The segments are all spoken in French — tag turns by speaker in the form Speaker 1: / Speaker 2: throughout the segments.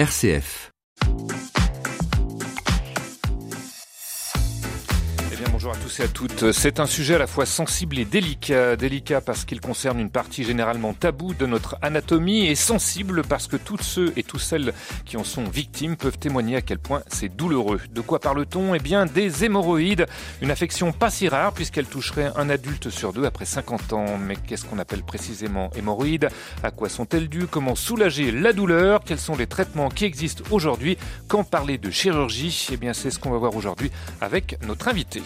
Speaker 1: RCF.
Speaker 2: Bonjour à tous et à toutes. C'est un sujet à la fois sensible et délicat. Délicat parce qu'il concerne une partie généralement taboue de notre anatomie et sensible parce que tous ceux et toutes celles qui en sont victimes peuvent témoigner à quel point c'est douloureux. De quoi parle-t-on? Eh bien, des hémorroïdes. Une affection pas si rare puisqu'elle toucherait un adulte sur deux après 50 ans. Mais qu'est-ce qu'on appelle précisément hémorroïdes À quoi sont-elles dues? Comment soulager la douleur? Quels sont les traitements qui existent aujourd'hui? Quand parler de chirurgie? Eh bien, c'est ce qu'on va voir aujourd'hui avec notre invité.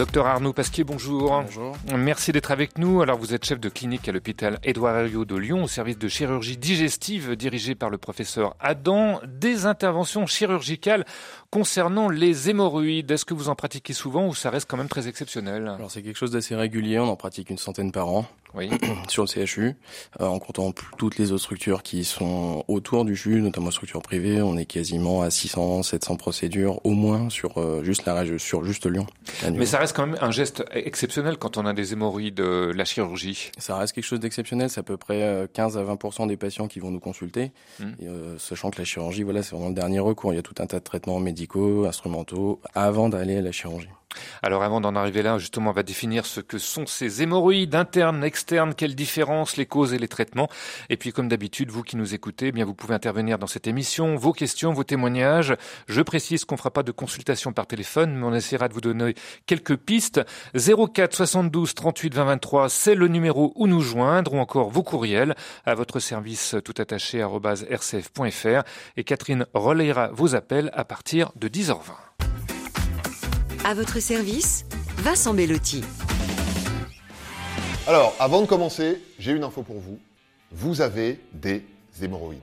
Speaker 2: Docteur Arnaud Pasquier, bonjour.
Speaker 3: Bonjour.
Speaker 2: Merci d'être avec nous. Alors, vous êtes chef de clinique à l'hôpital Édouard Herriot de Lyon, au service de chirurgie digestive dirigé par le professeur Adam. Des interventions chirurgicales concernant les hémorroïdes. Est-ce que vous en pratiquez souvent ou ça reste quand même très exceptionnel?
Speaker 3: Alors, c'est quelque chose d'assez régulier. On en pratique une centaine par an. Oui. sur le CHU, euh, en comptant toutes les autres structures qui sont autour du CHU, notamment structures privées, on est quasiment à 600, 700 procédures au moins sur euh, juste la région, sur juste Lyon.
Speaker 2: Mais ça reste quand même un geste exceptionnel quand on a des hémorroïdes, euh, la chirurgie.
Speaker 3: Ça reste quelque chose d'exceptionnel. C'est à peu près 15 à 20 des patients qui vont nous consulter, mmh. sachant que la chirurgie, voilà, c'est vraiment le dernier recours. Il y a tout un tas de traitements médicaux, instrumentaux, avant d'aller à la chirurgie.
Speaker 2: Alors avant d'en arriver là, justement, on va définir ce que sont ces hémorroïdes internes, externes, quelles différences, les causes et les traitements. Et puis comme d'habitude, vous qui nous écoutez, eh bien vous pouvez intervenir dans cette émission, vos questions, vos témoignages. Je précise qu'on fera pas de consultation par téléphone, mais on essaiera de vous donner quelques pistes. 04 72 38 20 23, c'est le numéro où nous joindre, ou encore vos courriels à votre service tout attaché rcf.fr. Et Catherine relayera vos appels à partir de 10h20.
Speaker 4: À votre service, Vincent Bellotti.
Speaker 5: Alors, avant de commencer, j'ai une info pour vous. Vous avez des hémorroïdes.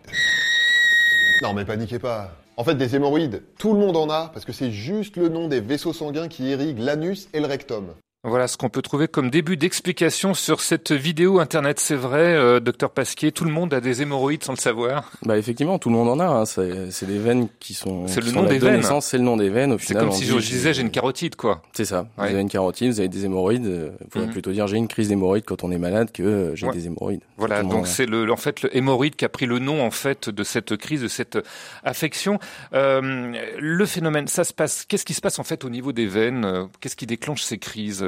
Speaker 5: Non, mais paniquez pas. En fait, des hémorroïdes, tout le monde en a parce que c'est juste le nom des vaisseaux sanguins qui irriguent l'anus et le rectum.
Speaker 2: Voilà ce qu'on peut trouver comme début d'explication sur cette vidéo internet. C'est vrai, euh, docteur Pasquier, tout le monde a des hémorroïdes sans le savoir.
Speaker 3: Bah effectivement, tout le monde en a. Hein. C'est des veines qui sont.
Speaker 2: C'est le nom des veines.
Speaker 3: C'est le nom des veines.
Speaker 2: C'est comme si je disais j'ai une carotide, quoi.
Speaker 3: C'est ça. Vous avez une carotide, vous avez des hémorroïdes. Il euh, faudrait mhm. plutôt dire j'ai une crise d'hémorroïdes quand on est malade que euh, j'ai des hémorroïdes.
Speaker 2: Voilà. Donc c'est le, en fait, le hémorroïde qui a pris le nom en fait de cette crise, de cette affection. Euh, le phénomène, ça se passe. Qu'est-ce qui se passe en fait au niveau des veines Qu'est-ce qui déclenche ces crises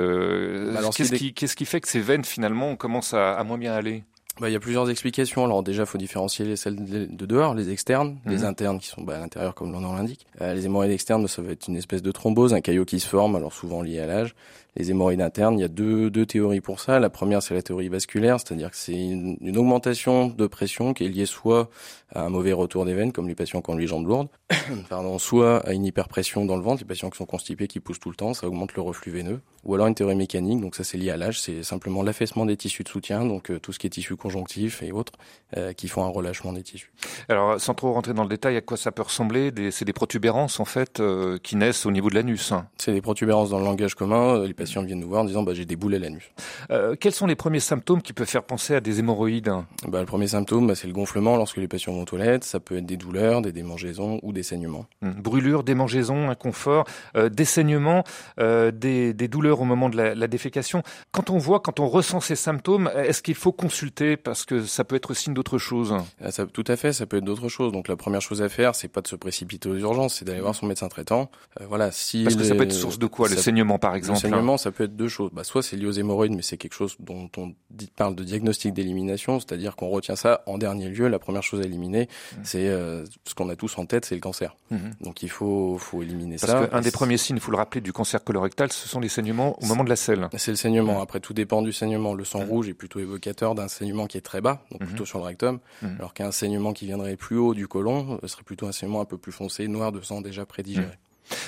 Speaker 2: qu'est-ce qui, qui, fait que ces veines finalement commencent à, à moins bien aller?
Speaker 3: Bah, il y a plusieurs explications. Alors déjà, il faut différencier celles de dehors, les externes, les mhm. internes qui sont bah, à l'intérieur comme l'on l'indique. Euh, les hémorroïdes externes, ça va être une espèce de thrombose, un caillot qui se forme, alors souvent lié à l'âge. Les hémorroïdes internes, il y a deux, deux théories pour ça. La première, c'est la théorie vasculaire, c'est-à-dire que c'est une, une, augmentation de pression qui est liée soit à un mauvais retour des veines, comme les patients qui ont les jambes lourdes, pardon, soit à une hyperpression dans le ventre, les patients qui sont constipés, qui poussent tout le temps, ça augmente le reflux veineux. Ou alors une théorie mécanique, donc ça c'est lié à l'âge, c'est simplement l'affaissement des tissus de soutien, donc euh, tout ce qui est tissus conjonctifs et autres, euh, qui font un relâchement des tissus.
Speaker 2: Alors sans trop rentrer dans le détail, à quoi ça peut ressembler? C'est des protubérances en fait euh, qui naissent au niveau de l'anus. Hein.
Speaker 3: C'est des protubérances dans le langage commun. Les patients viennent nous voir en disant bah, j'ai des boules à l'anus.
Speaker 2: quels sont les premiers symptômes qui peuvent faire penser à des hémorroïdes?
Speaker 3: Bah, Le premier symptôme, bah, c'est le gonflement lorsque les patients vont aux toilettes. Ça peut être des douleurs, des démangeaisons ou des saignements.
Speaker 2: Hum, brûlures, démangeaisons, inconfort, des saignements, des, des, douleurs au moment de la, la défécation. Quand on voit, quand on ressent ces symptômes, est-ce qu'il faut consulter parce que ça peut être signe d'autre chose?
Speaker 3: Ah, ça, Tout à fait, ça peut être d'autre chose. Donc la première chose à faire, c'est pas de se précipiter aux urgences, c'est d'aller voir son médecin traitant.
Speaker 2: Euh, voilà, si parce que ça peut être source de quoi? Le saignement, par exemple.
Speaker 3: Le saignement, ça peut être deux choses. Bah, soit c'est lié aux hémorroïdes, mais c'est quelque chose dont on dit, parle de diagnostic d'élimination, c'est-à-dire qu'on retient ça en dernier lieu. La première chose à éliminer, mmh. c'est euh, ce qu'on a tous en tête, c'est le cancer. Mmh. Donc il faut, faut éliminer
Speaker 2: ça.
Speaker 3: Parce
Speaker 2: qu'un des premiers signes, il faut le rappeler, du cancer colorectal, ce sont les saignements au moment de la selle.
Speaker 3: C'est le saignement. Après, tout dépend du saignement. Le sang rouge est plutôt évocateur d'un saignement qui est très bas, donc plutôt sur le rectum, alors qu'un saignement qui viendrait plus haut du côlon euh, serait plutôt un saignement un peu plus foncé, noir de sang déjà prédigéré.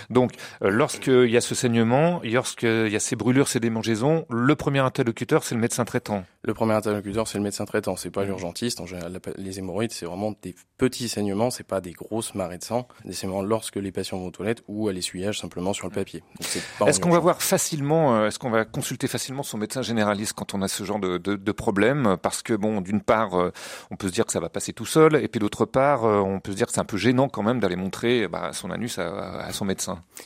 Speaker 2: Donc, euh, lorsqu'il y a ce saignement, lorsqu'il y a ces brûlures, ces démangeaisons, le premier interlocuteur, c'est le médecin traitant.
Speaker 3: Le premier interlocuteur, c'est le médecin traitant. C'est pas l'urgentiste. En général, les hémorroïdes, c'est vraiment des petits saignements. C'est pas des grosses marées de sang. Des saignements lorsque les patients vont aux toilettes ou à l'essuyage simplement sur le papier.
Speaker 2: Est-ce qu'on va voir facilement, euh, est-ce qu'on va consulter facilement son médecin généraliste quand on a ce genre de, de, de problème? Parce que bon, d'une part, euh, on peut se dire que ça va passer tout seul, et puis d'autre part, on peut se dire que c'est un peu gênant quand même d'aller montrer bah, son anus à, à son médecin.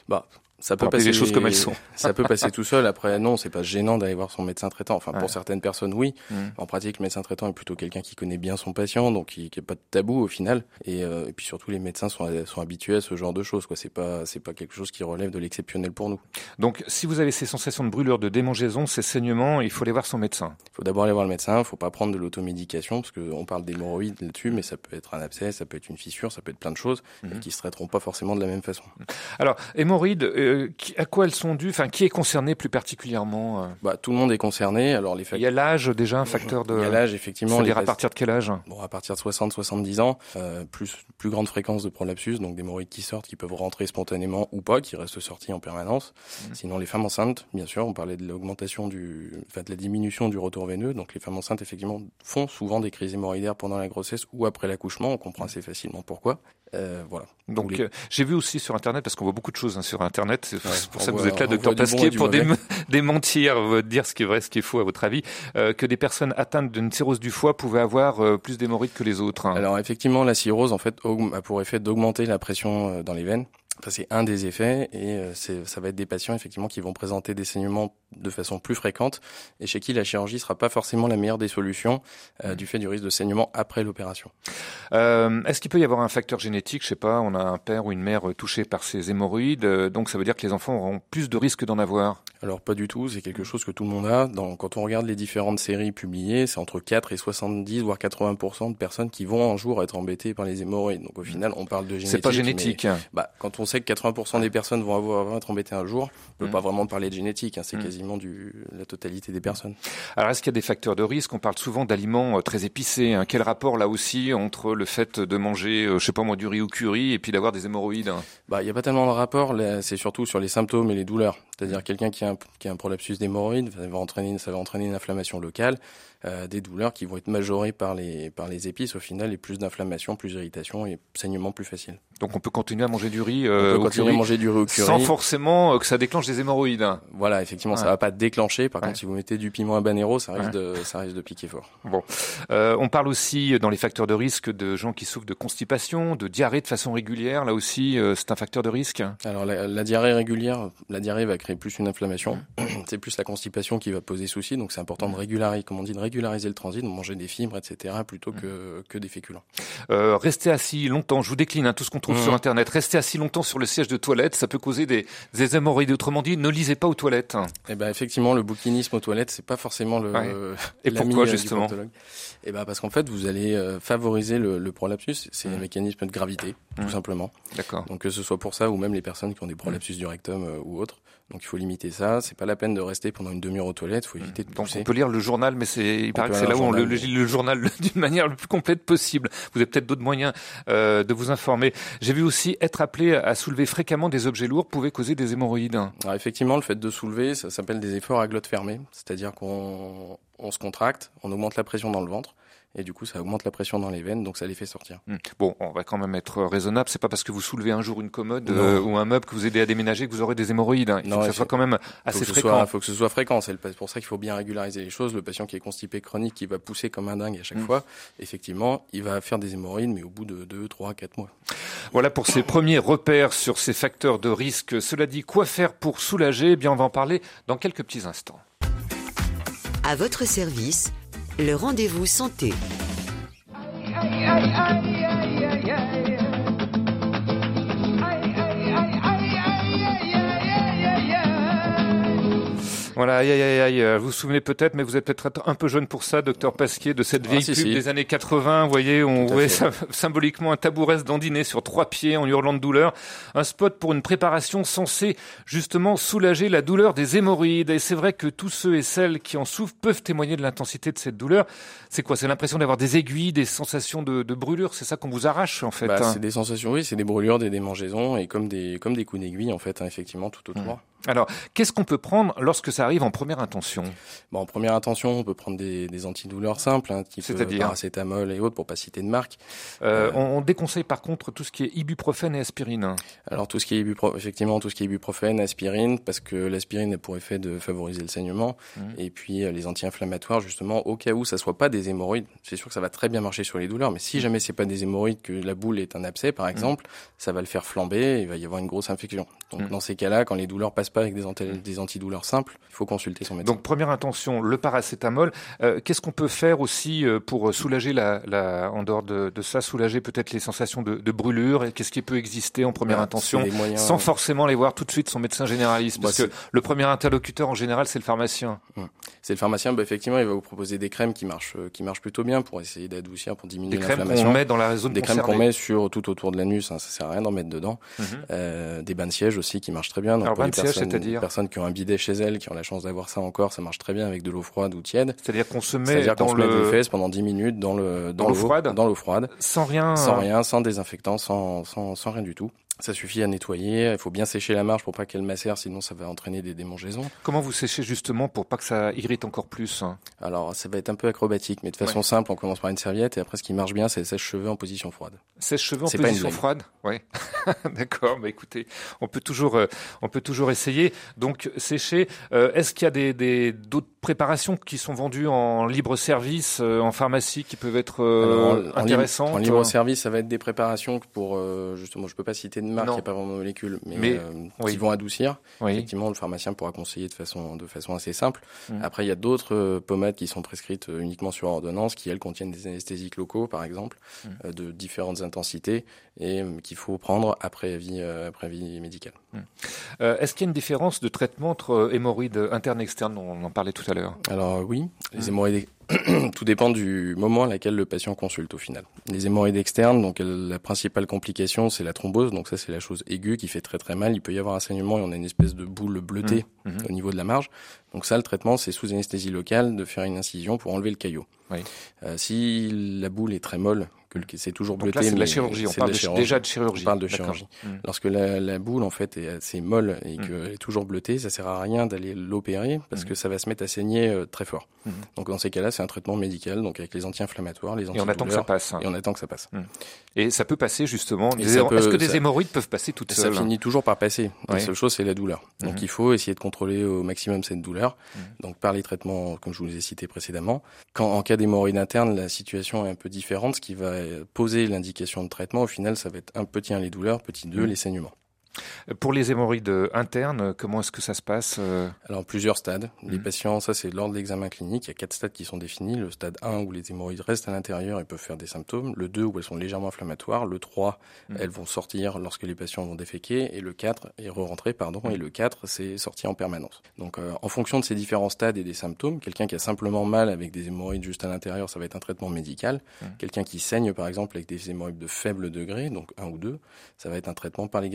Speaker 3: Bah, ça peut passer les choses comme elles sont. ça peut passer tout seul. Après, non, c'est pas gênant d'aller voir son médecin traitant. Enfin, pour certaines personnes, oui. Mmh. En pratique, le médecin traitant est plutôt quelqu'un qui connaît bien son patient, donc qui, a pas de tabou au final. Et, euh, et, puis surtout, les médecins sont, sont habitués à ce genre de choses. Quoi, c'est pas, c'est pas quelque chose qui relève de l'exceptionnel pour nous.
Speaker 2: Donc, si vous avez ces sensations de brûlure, de démangeaison, ces saignements, il faut aller voir son médecin.
Speaker 3: Il faut d'abord aller voir le médecin. Il faut pas prendre de l'automédication parce qu'on parle d'hémorroïdes là-dessus, mais ça peut être un abcès, ça peut être une fissure, ça peut être plein de choses mmh. qui se traiteront pas forcément de la même façon.
Speaker 2: Alors, hémorroïdes, euh, à quoi elles sont dues Enfin, qui est concerné plus particulièrement euh?
Speaker 3: Bah, tout le monde est concerné. Alors,
Speaker 2: les Il y a l'âge déjà un facteur de.
Speaker 3: Il y a l'âge effectivement.
Speaker 2: C'est-à-dire à partir de quel âge?
Speaker 3: Bon, à partir de 60-70 ans, euh, plus plus grande fréquence de prolapsus, donc des hémorroïdes qui sortent, qui peuvent rentrer spontanément ou pas, qui restent sortis en permanence. Mmh. Sinon, les femmes enceintes, bien sûr, on parlait de l'augmentation du, enfin, de la diminution du retour veineux. Donc, les femmes enceintes effectivement font souvent des crises hémorroïdaires pendant la grossesse ou après l'accouchement. On comprend assez facilement pourquoi. Euh, voilà.
Speaker 2: Donc euh, j'ai vu aussi sur internet parce qu'on voit beaucoup de choses hein, sur internet. C'est pour ça que vous êtes là, docteur Pasquier, pour démentir, euh, dire ce qui est vrai, ce qui est faux à votre avis, euh, que des personnes atteintes d'une cirrhose du foie pouvaient avoir plus d'hémorroïdes que les autres. Hein.
Speaker 3: Alors effectivement, la cirrhose en fait a pour effet d'augmenter la pression dans les veines. Ça, c'est un des effets et euh, ça va être des patients effectivement qui vont présenter des saignements de façon plus fréquente et chez qui la chirurgie sera pas forcément la meilleure des solutions euh, du fait du risque de saignement après l'opération.
Speaker 2: Euh, Est-ce qu'il peut y avoir un facteur génétique? Je sais pas, on a un père ou une mère touché par ces hémorroïdes, euh, donc ça veut dire que les enfants auront plus de risques d'en avoir
Speaker 3: Alors pas du tout, c'est quelque chose que tout le monde a. Dans, quand on regarde les différentes séries publiées, c'est entre 4 et 70 voire 80% de personnes qui vont un jour être embêtées par les hémorroïdes. Donc au mmh. final, on parle de génétique.
Speaker 2: C'est pas génétique.
Speaker 3: bah, quand on sait que 80% des personnes vont avoir être embêtées un jour. On peut mmh. pas vraiment parler de génétique, hein, c'est mmh. quasiment du, la totalité des personnes.
Speaker 2: Alors est-ce qu'il y a des facteurs de risque? On parle souvent d'aliments euh, très épicés. Hein. Quel rapport là aussi entre le fait de manger, euh, je sais pas moi, du riz ou curry et puis d'avoir des hémorroïdes?
Speaker 3: Bah, il y a pas tellement de rapport. C'est surtout sur les symptômes et les douleurs. C'est-à-dire quelqu'un qui a un, qui a un prolapsus d'hémorroïdes, ça va entraîner, ça va entraîner une inflammation locale, euh, des douleurs qui vont être majorées par les par les épices au final, et plus d'inflammation, plus d'irritation et saignement plus facile.
Speaker 2: Donc on peut continuer à manger du riz, euh,
Speaker 3: on peut continuer à manger du riz au curry,
Speaker 2: sans forcément euh, que ça déclenche des hémorroïdes.
Speaker 3: Voilà, effectivement, ça va pas déclencher. Par contre, si vous mettez du piment habanero, ça risque de ça risque de piquer fort.
Speaker 2: Bon, euh, on parle aussi dans les facteurs de risque de gens qui souffrent de constipation, de diarrhée de façon régulière. Là aussi, euh, c'est un facteur de risque.
Speaker 3: Alors la, la diarrhée régulière, la diarrhée va créer plus une inflammation c'est plus la constipation qui va poser souci, donc c'est important de régulariser, comme on dit, de régulariser le transit, de manger des fibres, etc., plutôt que, que des féculents.
Speaker 2: Euh, rester assis longtemps, je vous décline hein, tout ce qu'on trouve sur mmh. Internet, rester assis longtemps sur le siège de toilette, ça peut causer des, des hémorroïdes. Autrement dit, ne lisez pas aux toilettes.
Speaker 3: Eh ben effectivement, le bouquinisme aux toilettes, c'est pas forcément le.
Speaker 2: Et pourquoi euh, justement
Speaker 3: Eh ben parce qu'en fait, vous allez euh, favoriser le, le prolapsus, c'est un mmh. mécanisme de gravité, tout mmh. simplement.
Speaker 2: D'accord.
Speaker 3: Donc que ce soit pour ça ou même les personnes qui ont des prolapsus du rectum ou autres. Donc il faut limiter ça. C'est pas la peine de rester pendant une demi-heure aux toilettes. Il faut éviter de
Speaker 2: Donc on peut lire le journal, mais c'est il paraît que c'est là où on le, lit le journal d'une manière le plus complète possible. Vous avez peut-être d'autres moyens euh, de vous informer. J'ai vu aussi être appelé à soulever fréquemment des objets lourds pouvait causer des hémorroïdes.
Speaker 3: Alors effectivement, le fait de soulever, ça s'appelle des efforts à glotte fermée, c'est-à-dire qu'on on se contracte, on augmente la pression dans le ventre et du coup ça augmente la pression dans les veines, donc ça les fait sortir.
Speaker 2: Hmm. Bon, on va quand même être raisonnable. C'est pas parce que vous soulevez un jour une commode euh, ou un meuble que vous aidez à déménager que vous aurez des hémorroïdes. Hein. Il faut que ça soit quand même assez fréquent.
Speaker 3: Il faut que ce soit fréquent. C'est pour ça qu'il faut bien régulariser les choses. Le patient qui est constipé chronique, qui va pousser comme un dingue à chaque hmm. fois, effectivement, il va faire des hémorroïdes, mais au bout de 2, 3, 4 mois.
Speaker 2: Voilà pour ces premiers repères sur ces facteurs de risque. Cela dit, quoi faire pour soulager? Eh Bien, on va en parler dans quelques petits instants.
Speaker 4: À votre service, le rendez-vous santé.
Speaker 2: Voilà, aïe, aïe, aïe, euh, Vous vous souvenez peut-être, mais vous êtes peut-être un peu jeune pour ça, docteur Pasquier, de cette vieille ah, pub des années 80. Vous voyez, on voyait symboliquement un tabouret dandiné sur trois pieds en hurlant de douleur. Un spot pour une préparation censée justement soulager la douleur des hémorroïdes. Et c'est vrai que tous ceux et celles qui en souffrent peuvent témoigner de l'intensité de cette douleur. C'est quoi? C'est l'impression d'avoir des aiguilles, des sensations de, de brûlure? C'est ça qu'on vous arrache en fait.
Speaker 3: Bah, hein? C'est des sensations, oui, c'est des brûlures, des démangeaisons et comme des comme des coups d'aiguille en fait, hein, effectivement tout autour. Mmh.
Speaker 2: Alors, qu'est-ce qu'on peut prendre lorsque ça arrive en première intention?
Speaker 3: Bon, En première intention, on peut prendre des, des antidouleurs simples, hein, type
Speaker 2: C'est-à-dire?
Speaker 3: paracétamol et autres, pour pas citer de marque.
Speaker 2: Euh, on, on déconseille par contre tout ce qui est ibuprofène et aspirine.
Speaker 3: Alors tout ce qui est ibuprofène, effectivement, tout ce qui est ibuprofène, aspirine, parce que l'aspirine a pour effet de favoriser le saignement,
Speaker 2: Mhm.
Speaker 3: et puis euh, les anti-inflammatoires, justement, au cas où ça soit pas des hémorroïdes. C'est sûr que ça va très bien marcher sur les douleurs, mais si jamais c'est pas des hémorroïdes, que la boule est un abcès, par exemple, ça va le faire flamber, il va y avoir une grosse infection. Donc dans ces cas-là, quand les douleurs passent pas avec des, anti- des antidouleurs simples, il faut consulter son médecin.
Speaker 2: Donc première intention, le paracétamol. Euh, Qu'est-ce qu'on peut faire aussi euh, pour soulager la, la en dehors de, de ça, soulager peut-être les sensations de, de brûlure? Qu'est-ce qui peut exister en première
Speaker 3: Voilà,
Speaker 2: intention
Speaker 3: moyens-
Speaker 2: sans forcément les voir tout de suite son médecin généraliste? Parce
Speaker 3: Bah,
Speaker 2: que le premier interlocuteur en général c'est le pharmacien.
Speaker 3: C'est le pharmacien, bah, effectivement, il va vous proposer des crèmes qui marchent, euh, qui marchent plutôt bien pour essayer d'adoucir, pour diminuer
Speaker 2: Des crèmes
Speaker 3: l'inflammation.
Speaker 2: qu'on met dans la zone
Speaker 3: Des crèmes qu'on met sur tout autour de l'anus, hein, ça sert à rien d'en mettre dedans.
Speaker 2: Mhm.
Speaker 3: Euh, des bains de siège aussi qui marchent très bien. Donc
Speaker 2: Alors,
Speaker 3: pour
Speaker 2: bain
Speaker 3: les personnes,
Speaker 2: c'est-à-dire
Speaker 3: les personnes qui ont un bidet chez elles, qui ont la chance d'avoir ça encore, ça marche très bien avec de l'eau froide ou tiède.
Speaker 2: C'est-à-dire qu'on se met
Speaker 3: C'est-à-dire qu'on
Speaker 2: dans
Speaker 3: se met les
Speaker 2: le
Speaker 3: fesses pendant 10 minutes dans le
Speaker 2: Dans l'eau froide
Speaker 3: dans l'eau froide,
Speaker 2: sans rien.
Speaker 3: sans
Speaker 2: euh,
Speaker 3: rien, sans désinfectant, sans, sans, sans rien du tout. Ça suffit à nettoyer. Il faut bien sécher la marche pour pas qu'elle macère, sinon ça va entraîner des démangeaisons.
Speaker 2: Comment vous séchez justement pour pas que ça irrite encore plus hein?
Speaker 3: Alors ça va être un peu acrobatique, mais de façon
Speaker 2: Ouais.
Speaker 3: simple, on commence par une serviette et après ce qui marche bien, c'est le sèche-cheveux en position froide.
Speaker 2: Sèche-cheveux en position froide? Oui. D'accord, bah écoutez, on peut toujours, euh, on peut toujours essayer. Donc sécher. Euh, Est-ce qu'il y a des des- d'autres préparations qui sont vendues en libre service, euh, en pharmacie, qui peuvent être euh,
Speaker 3: Alors, en-
Speaker 2: intéressantes
Speaker 3: En libre service, ça va être des préparations pour euh, justement, je peux pas citer de marque, il n'y a pas vraiment de molécules, mais,
Speaker 2: Mais,
Speaker 3: euh,
Speaker 2: oui.
Speaker 3: qui vont adoucir.
Speaker 2: Oui.
Speaker 3: Effectivement, le pharmacien pourra conseiller de façon de façon assez simple.
Speaker 2: Mm.
Speaker 3: Après, il y a d'autres euh, pommades qui sont prescrites euh, uniquement sur ordonnance, qui elles contiennent des anesthésiques locaux, par exemple,
Speaker 2: Mm.
Speaker 3: euh, de différentes intensités, et euh, qu'il faut prendre après avis euh, après avis médical.
Speaker 2: Euh, Est-ce qu'il y a une différence de traitement entre euh, hémorroïdes internes et externes? On en parlait tout à l'heure.
Speaker 3: Alors oui, les hémorroïdes, tout dépend du moment à laquelle le patient consulte au final. Les hémorroïdes externes, donc euh, la principale complication, c'est la thrombose, donc ça c'est la chose aiguë qui fait très très mal. Il peut y avoir un saignement et on a une espèce de boule bleutée
Speaker 2: Mhm.
Speaker 3: au niveau de la marge. Donc ça, le traitement, c'est sous anesthésie locale de faire une incision pour enlever le caillot.
Speaker 2: Oui.
Speaker 3: Euh, si la boule est très molle, que le- c'est toujours
Speaker 2: Donc
Speaker 3: bleuté,
Speaker 2: là, c'est de la chirurgie. On parle
Speaker 3: de chirurgie.
Speaker 2: déjà de chirurgie.
Speaker 3: On parle de chirurgie.
Speaker 2: Mm.
Speaker 3: Lorsque la, la boule en fait est assez molle et
Speaker 2: Mm.
Speaker 3: qu'elle est toujours bleutée, ça sert à rien d'aller l'opérer parce
Speaker 2: Mm.
Speaker 3: que ça va se mettre à saigner euh, très fort. Donc dans ces cas-là, c'est un traitement médical, donc avec les anti-inflammatoires, les
Speaker 2: Et on attend que ça passe. hein.
Speaker 3: Et on attend que ça passe.
Speaker 2: Et ça peut passer justement. Des
Speaker 3: ça
Speaker 2: Est-ce que des
Speaker 3: ça-
Speaker 2: hémorroïdes peuvent passer toutes
Speaker 3: Ça
Speaker 2: seules
Speaker 3: finit toujours par passer. La seule chose, c'est la douleur. Donc
Speaker 2: Mhm.
Speaker 3: il faut essayer de contrôler au maximum cette douleur. Donc par les traitements, comme je vous les ai cités précédemment. Quand en cas d'hémorroïde interne, la situation est un peu différente. Ce qui va poser l'indication de traitement, au final, ça va être un petit 1 les douleurs, petit 2
Speaker 2: Mhm.
Speaker 3: les saignements.
Speaker 2: Pour les hémorroïdes internes, comment est-ce que ça se passe euh
Speaker 3: Alors plusieurs stades. Les
Speaker 2: Mhm.
Speaker 3: patients, ça c'est lors de l'examen clinique, il y a quatre stades qui sont définis. Le stade 1 où les hémorroïdes restent à l'intérieur et peuvent faire des symptômes. Le 2 où elles sont légèrement inflammatoires. Le 3,
Speaker 2: Mhm.
Speaker 3: elles vont sortir lorsque les patients vont déféquer. Et le 4 est re-rentrer, pardon. Et le 4, c'est sortir en permanence. Donc euh, en fonction de ces différents stades et des symptômes, quelqu'un qui a simplement mal avec des hémorroïdes juste à l'intérieur, ça va être un traitement médical.
Speaker 2: Mhm.
Speaker 3: Quelqu'un qui saigne par exemple avec des hémorroïdes de faible degré, donc 1 ou 2, ça va être un traitement par les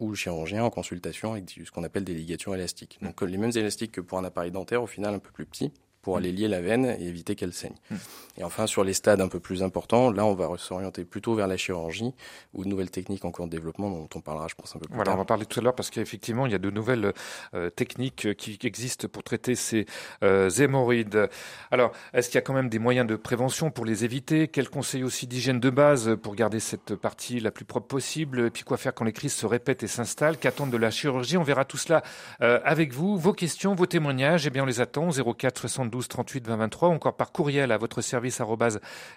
Speaker 3: ou le chirurgien en consultation avec ce qu'on appelle des ligatures élastiques. Donc les mêmes élastiques que pour un appareil dentaire, au final un peu plus petit, pour aller lier la veine et éviter qu'elle saigne.
Speaker 2: Mm.
Speaker 3: Et enfin, sur les stades un peu plus importants, là, on va s'orienter plutôt vers la chirurgie ou de nouvelles techniques en cours de développement dont on parlera, je pense, un peu plus
Speaker 2: Voilà, on
Speaker 3: tard.
Speaker 2: va parler tout à l'heure parce qu'effectivement, il y a de nouvelles euh, techniques euh, qui existent pour traiter ces euh, hémorroïdes. Alors, est-ce qu'il y a quand même des moyens de prévention pour les éviter? Quels conseils aussi d'hygiène de base pour garder cette partie la plus propre possible? Et puis quoi faire quand les crises se répètent et s'installent? Qu'attendre de la chirurgie? On verra tout cela euh, avec vous. Vos questions, vos témoignages, eh bien, on les attend au 04 72 38 20 23 ou encore par courriel à votre service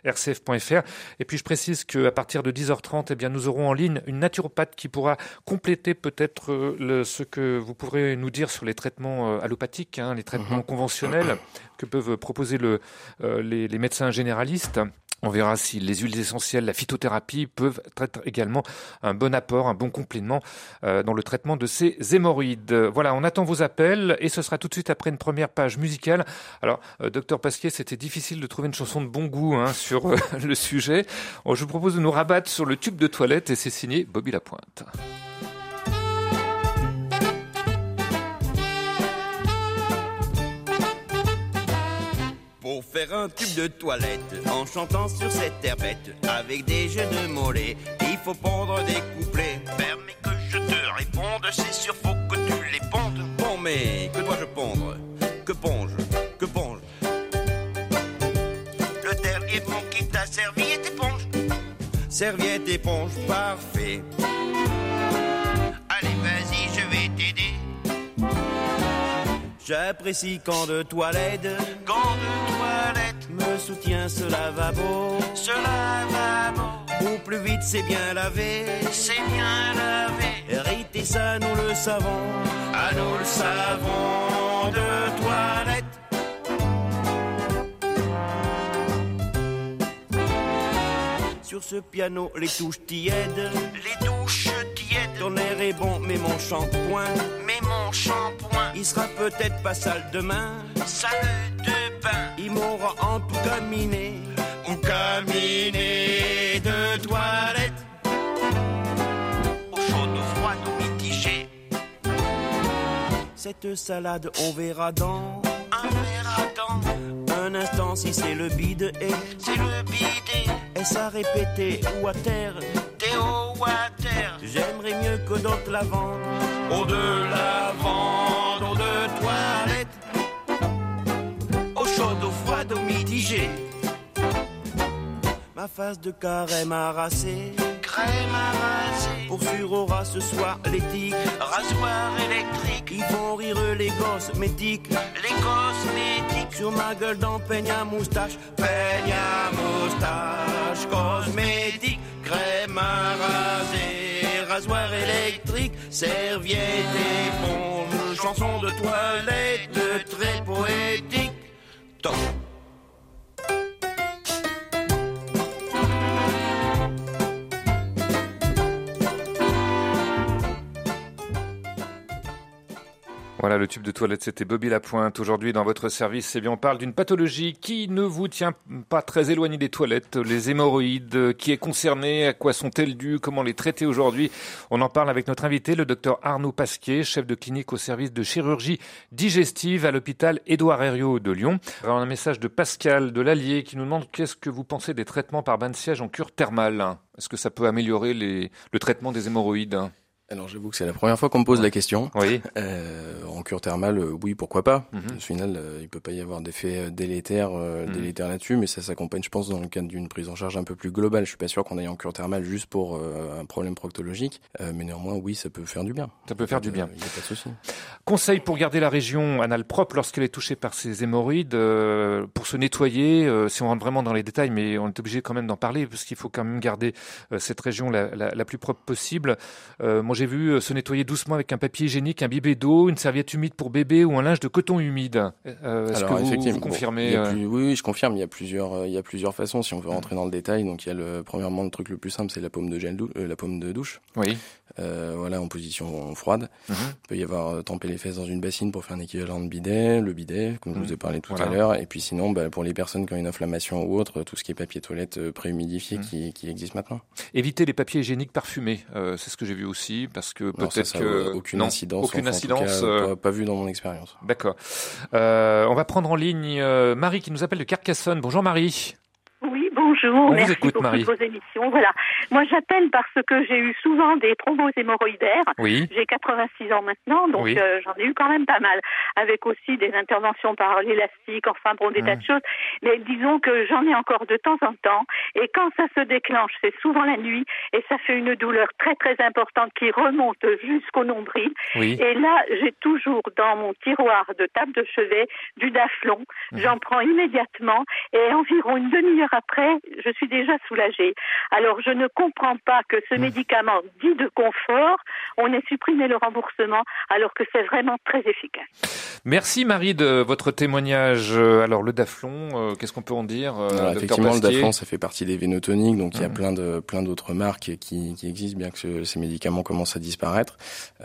Speaker 2: rcf.fr. Et puis je précise qu'à partir de 10h30, eh bien, nous aurons en ligne une naturopathe qui pourra compléter peut-être euh, le- ce que vous pourrez nous dire sur les traitements euh, allopathiques, hein, les traitements
Speaker 3: Mhm.
Speaker 2: conventionnels que peuvent proposer le, euh, les, les médecins généralistes. On verra si les huiles essentielles, la phytothérapie peuvent être également un bon apport, un bon complément euh, dans le traitement de ces hémorroïdes. Voilà, on attend vos appels et ce sera tout de suite après une première page musicale. Alors, euh, docteur Pasquier, c'était difficile de trouver une chanson de bon goût hein, sur euh, le sujet. Je vous propose de nous rabattre sur le tube de toilette et c'est signé Bobby Lapointe.
Speaker 1: Faire un tube de toilette en chantant sur cette herbette avec des jeux de mollets, il faut pondre des couplets. Permets que je te réponde, c'est sûr, faut que tu les pondes. mais que dois-je pondre? Que ponge? Que ponge? Le dernier mot qui t'a servi est éponge. Serviette, éponge, parfait. Allez, vas-y, je vais t'aider. J'apprécie quand de toilette, quand de toilette me soutient ce lavabo, ce lavabo. Ou plus vite, c'est bien lavé, c'est bien lavé. Hérité, ça, nous le savons, ah, nous le savons de toilette. Sur ce piano, les touches tièdes, les touches tièdes. Ton air est bon, mais mon shampoing, mais mon shampoing. Il sera peut-être pas sale demain, sale Il m'aura en tout caminé, ou caminé de toilette. Au chaud, au froid, au mitigé. Cette salade, on verra dans un verra dans un instant si c'est le bide et c'est le bide est-ce à répéter ou à terre Théo ou à terre J'aimerais mieux que d'autres la vendent. Au de la chaud, au froid, au mitigé. Ma face de carême harassée. Crème harassée. Pour sur aura ce soir l'éthique Rasoir électrique. Ils font rire les cosmétiques Les cosmétiques Sur ma gueule dans peigne à moustache. Peigne à moustache Cosmétique. Crème à raser Rasoir électrique. Serviette éponge. Chanson de toilette. Très poétique. Top
Speaker 2: Voilà, le tube de toilette, c'était Bobby Lapointe. Aujourd'hui, dans votre service, eh bien, on parle d'une pathologie qui ne vous tient pas très éloigné des toilettes, les hémorroïdes. Qui est concerné À quoi sont-elles dues? Comment les traiter aujourd'hui? On en parle avec notre invité, le docteur Arnaud Pasquier, chef de clinique au service de chirurgie digestive à l'hôpital Édouard Herriot de Lyon. Alors, un message de Pascal de l'Allier qui nous demande qu'est-ce que vous pensez des traitements par bain de siège en cure thermale? Est-ce que ça peut améliorer le traitement des hémorroïdes?
Speaker 3: Alors j'avoue que c'est la première fois qu'on me pose la question.
Speaker 2: Oui.
Speaker 3: Euh, en cure thermale, euh, oui, pourquoi pas.
Speaker 2: Mhm.
Speaker 3: Au final, euh, il peut pas y avoir d'effet euh, délétère, euh,
Speaker 2: Mhm.
Speaker 3: délétère là-dessus, mais ça s'accompagne, je pense, dans le cadre d'une prise en charge un peu plus globale. Je suis pas sûr qu'on aille en cure thermale juste pour euh, un problème proctologique, mais néanmoins, oui, ça peut faire du bien.
Speaker 2: Ça peut faire du bien.
Speaker 3: Il n'y a pas de souci.
Speaker 2: Conseil pour garder la région anale propre lorsqu'elle est touchée par ces hémorroïdes, euh, pour se nettoyer, euh, si on rentre vraiment dans les détails, mais on est obligé quand même d'en parler, parce qu'il faut quand même garder cette région la, la- la plus propre possible. Moi j'ai vu euh, se nettoyer doucement avec un papier hygiénique, un bibet d'eau, une serviette humide pour bébé ou un linge de coton humide. Euh, Est-ce que vous, vous confirmez euh,
Speaker 3: plus- Oui, je confirme. Il y a plusieurs, euh, il y a plusieurs façons. Si on veut rentrer dans le détail, donc il y a le premièrement le truc le plus simple, c'est la paume de gel, la paume de douche.
Speaker 2: Oui.
Speaker 3: Euh, voilà, en position froide.
Speaker 2: Mhm.
Speaker 3: Il peut y avoir euh, tremper les fesses dans une bassine pour faire un équivalent de bidet, le bidet, comme je
Speaker 2: Mhm.
Speaker 3: vous ai parlé tout
Speaker 2: Voilà.
Speaker 3: à l'heure. Et puis sinon, bah, pour les personnes qui ont une inflammation ou autre, tout ce qui est papier toilette euh, préhumidifié
Speaker 2: Mhm.
Speaker 3: qui, qui existe maintenant.
Speaker 2: Éviter les papiers hygiéniques parfumés, euh, c'est ce que j'ai vu aussi, parce que peut-être que
Speaker 3: euh, aucune
Speaker 2: non,
Speaker 3: incidence.
Speaker 2: aucune
Speaker 3: enfin,
Speaker 2: incidence.
Speaker 3: cas,
Speaker 2: euh,
Speaker 3: pas, pas vu dans mon expérience.
Speaker 2: D'accord. Euh, on va prendre en ligne euh, Marie qui nous appelle de Carcassonne. Bonjour Marie. On vous
Speaker 6: Merci
Speaker 2: écoute,
Speaker 6: beaucoup
Speaker 2: Marie.
Speaker 6: de vos émissions. Voilà. Moi, j'appelle parce que j'ai eu souvent des thromboses hémorroïdaires.
Speaker 2: Oui.
Speaker 6: J'ai 86 ans maintenant, donc
Speaker 2: Oui.
Speaker 6: euh, j'en ai eu quand même pas mal, avec aussi des interventions par l'élastique, enfin bon, des tas
Speaker 2: Mmh.
Speaker 6: de choses. Mais disons que j'en ai encore de temps en temps, et quand ça se déclenche, c'est souvent la nuit, et ça fait une douleur très très importante qui remonte jusqu'au nombril.
Speaker 2: Oui.
Speaker 6: Et là, j'ai toujours dans mon tiroir de table de chevet du daflon.
Speaker 2: Mhm.
Speaker 6: J'en prends immédiatement et environ une demi-heure après, je suis déjà soulagée. Alors, je ne comprends pas que ce
Speaker 2: Mhm.
Speaker 6: médicament dit de confort, on ait supprimé le remboursement alors que c'est vraiment très efficace.
Speaker 2: Merci Marie de votre témoignage. Alors le Daflon, euh, qu'est-ce qu'on peut en dire euh,
Speaker 3: Alors, effectivement, le Daflon, ça fait partie des vénotoniques, donc il y a
Speaker 2: Mhm.
Speaker 3: plein de plein d'autres marques qui, qui existent, bien que ce- ces médicaments commencent à disparaître.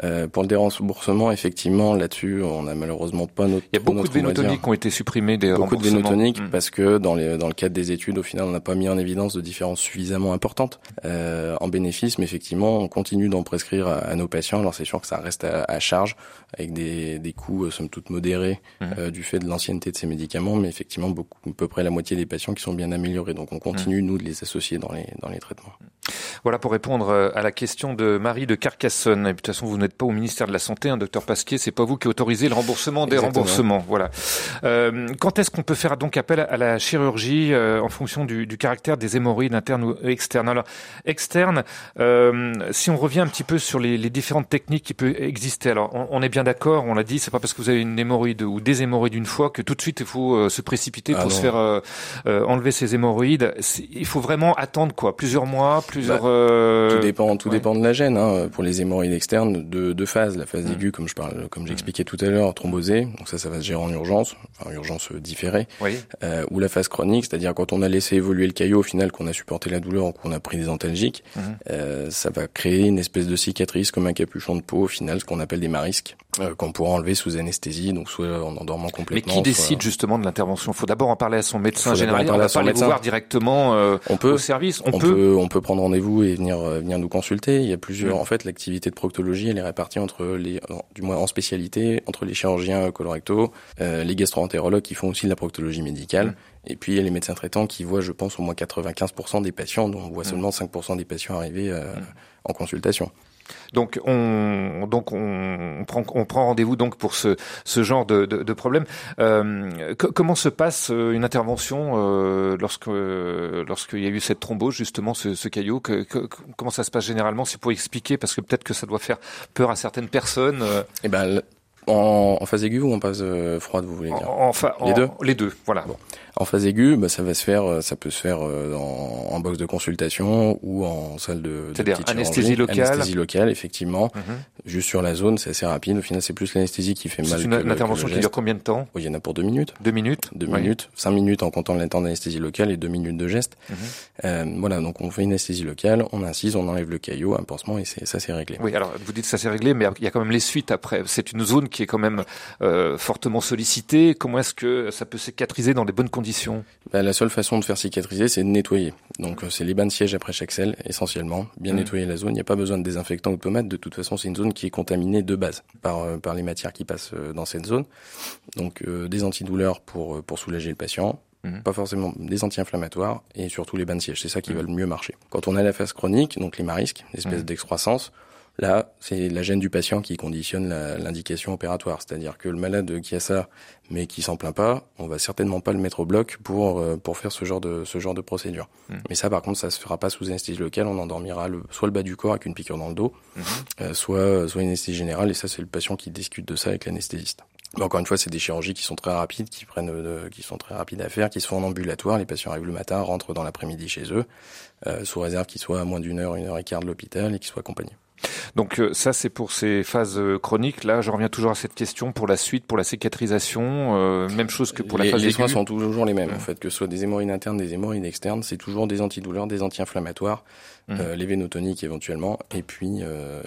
Speaker 3: Euh, pour le déremboursement, effectivement, là-dessus, on n'a malheureusement pas notre.
Speaker 2: Il y a beaucoup de vénotoniques qui ont été supprimés des
Speaker 3: beaucoup de vénotoniques
Speaker 2: Mm.
Speaker 3: parce que dans les dans le cadre des études, au final, on n'a pas mis en évidence de différences suffisamment importantes euh, en bénéfice, mais effectivement, on continue d'en prescrire à, à nos patients. Alors c'est sûr que ça reste à, à charge avec des des coûts euh, somme toute modérés
Speaker 2: Mhm.
Speaker 3: euh, du fait de l'ancienneté de ces médicaments, mais effectivement, beaucoup, à peu près la moitié des patients qui sont bien améliorés. Donc on continue nous de les associer dans les dans les traitements.
Speaker 2: Voilà pour répondre à la question de Marie de Carcassonne. de toute façon, vous n'êtes pas au ministère de la Santé, hein, docteur Pasquier, c'est pas vous qui autorisez le remboursement des remboursements. Voilà. Quand est-ce qu'on peut faire donc appel à la chirurgie en fonction du, du, caractère des hémorroïdes internes ou externes Alors, externes, euh, si on revient un petit peu sur les, les différentes techniques qui peuvent exister. Alors, on, on est bien d'accord, on l'a dit, c'est pas parce que vous avez une hémorroïde ou des hémorroïdes une fois que tout de suite il faut euh, se précipiter ah pour se faire enlever ces hémorroïdes. Il faut vraiment attendre quoi, plusieurs mois, plusieurs.
Speaker 3: Bah, tout dépend, tout dépend de la gêne. Hein. Pour les hémorroïdes externes, de deux phases. La phase mmh. aiguë, comme je parle, comme j'expliquais tout à l'heure, thrombosée. Donc ça, ça va se gérer en urgence, enfin urgence différée.
Speaker 2: Oui.
Speaker 3: Euh, ou la phase chronique, c'est-à-dire quand on a laissé évoluer le caillot, au final, qu'on a supporté la douleur ou qu'on a pris des antalgiques, mmh. euh, ça va créer une espèce de cicatrice comme un capuchon de peau, au final, ce qu'on appelle des marisques, euh, qu'on pourra enlever sous anesthésie, donc soit en endormant complètement.
Speaker 2: Mais qui décide justement de l'intervention? Il faut d'abord en parler à son médecin général. On va pas aller vous voir directement euh, on peut, au service.
Speaker 3: On, peut, on peut prendre rendez-vous et venir euh, venir nous consulter. Il y a plusieurs. Mmh. En fait, l'activité de proctologie, elle est répartie entre les, du moins en spécialité, entre les chirurgiens colorectaux, euh, les gastroentérologues qui font aussi de la proctologie médicale, mmh. Et puis il y a les médecins traitants qui voient, je pense, au moins 95% des patients, dont on voit mmh. seulement 5% des patients arriver euh, en consultation.
Speaker 2: Donc on donc on, prend on prend rendez-vous donc pour ce ce genre de, de, de problème. Euh, comment se passe euh, une intervention euh, lorsque lorsqu'il y a eu cette thrombose justement ce, ce caillot? Que, Comment ça se passe généralement? C'est pour expliquer parce que peut-être que ça doit faire peur à certaines personnes.
Speaker 3: Eh ben en, en phase aiguë ou en phase froide, vous voulez dire
Speaker 2: en, Les deux. Les deux, voilà. Bon.
Speaker 3: En phase aiguë, bah, ça va se faire, euh, ça peut se faire euh, en, en box de consultation ou en salle de,
Speaker 2: C'est-à-dire anesthésie locale.
Speaker 3: Anesthésie locale, effectivement. Mhm. Juste sur la zone, c'est assez rapide. Au final, c'est plus l'anesthésie qui fait mal.
Speaker 2: C'est une, intervention qui dure combien de temps
Speaker 3: Il y en a pour deux minutes.
Speaker 2: Deux minutes.
Speaker 3: Deux minutes. Cinq minutes en comptant le temps d'anesthésie locale et deux minutes de geste. Mhm. Euh, voilà, donc on fait une anesthésie locale, on incise, on enlève le caillot, un pansement et ça c'est réglé.
Speaker 2: Oui, alors vous dites ça c'est réglé, mais il y a quand même les suites après. C'est une zone qui est quand même euh, fortement sollicitée. Comment est-ce que ça peut cicatriser dans des bonnes conditions?
Speaker 3: Bah, la seule façon de faire cicatriser, c'est de nettoyer. Donc euh, c'est les bains de siège après chaque selle, essentiellement. Bien mmh. nettoyer la zone. Il n'y a pas besoin de désinfectant ou de pommade. De toute façon, c'est une zone qui est contaminée de base par, euh, par les matières qui passent euh, dans cette zone. Donc des antidouleurs pour, pour soulager le patient. Mmh. Pas forcément des anti-inflammatoires et surtout les bains de siège. C'est ça qui mmh. va le mieux marcher. Quand on a la phase chronique, donc les marisques, l'espèce d'excroissance, Là, c'est la gêne du patient qui conditionne l'indication opératoire. C'est-à-dire que le malade qui a ça, mais qui s'en plaint pas, on va certainement pas le mettre au bloc pour euh, pour faire ce genre de ce genre de procédure. Mmh. Mais ça, par contre, ça se fera pas sous anesthésie locale. On endormira le, soit le bas du corps avec une piqûre dans le dos, mmh. euh, soit soit une anesthésie générale. Et ça, c'est le patient qui discute de ça avec l'anesthésiste. Mais encore une fois, c'est des chirurgies qui sont très rapides, qui prennent, euh, qui sont très rapides à faire, qui se font en ambulatoire. Les patients arrivent le matin, rentrent dans l'après-midi chez eux, sous réserve qu'ils soient à moins d'une heure, une heure et quart de l'hôpital et qu'ils soient accompagnés.
Speaker 2: Donc euh, ça c'est pour ces phases euh, chroniques. Là, je reviens toujours à cette question pour la suite, pour la cicatrisation, euh, même chose que pour
Speaker 3: la
Speaker 2: phase
Speaker 3: Les soins sont toujours les mêmes en fait, que ce soit des hémorroïdes internes, des hémorroïdes externes, c'est toujours des antidouleurs, des anti-inflammatoires, mmh. les vénotoniques éventuellement, et puis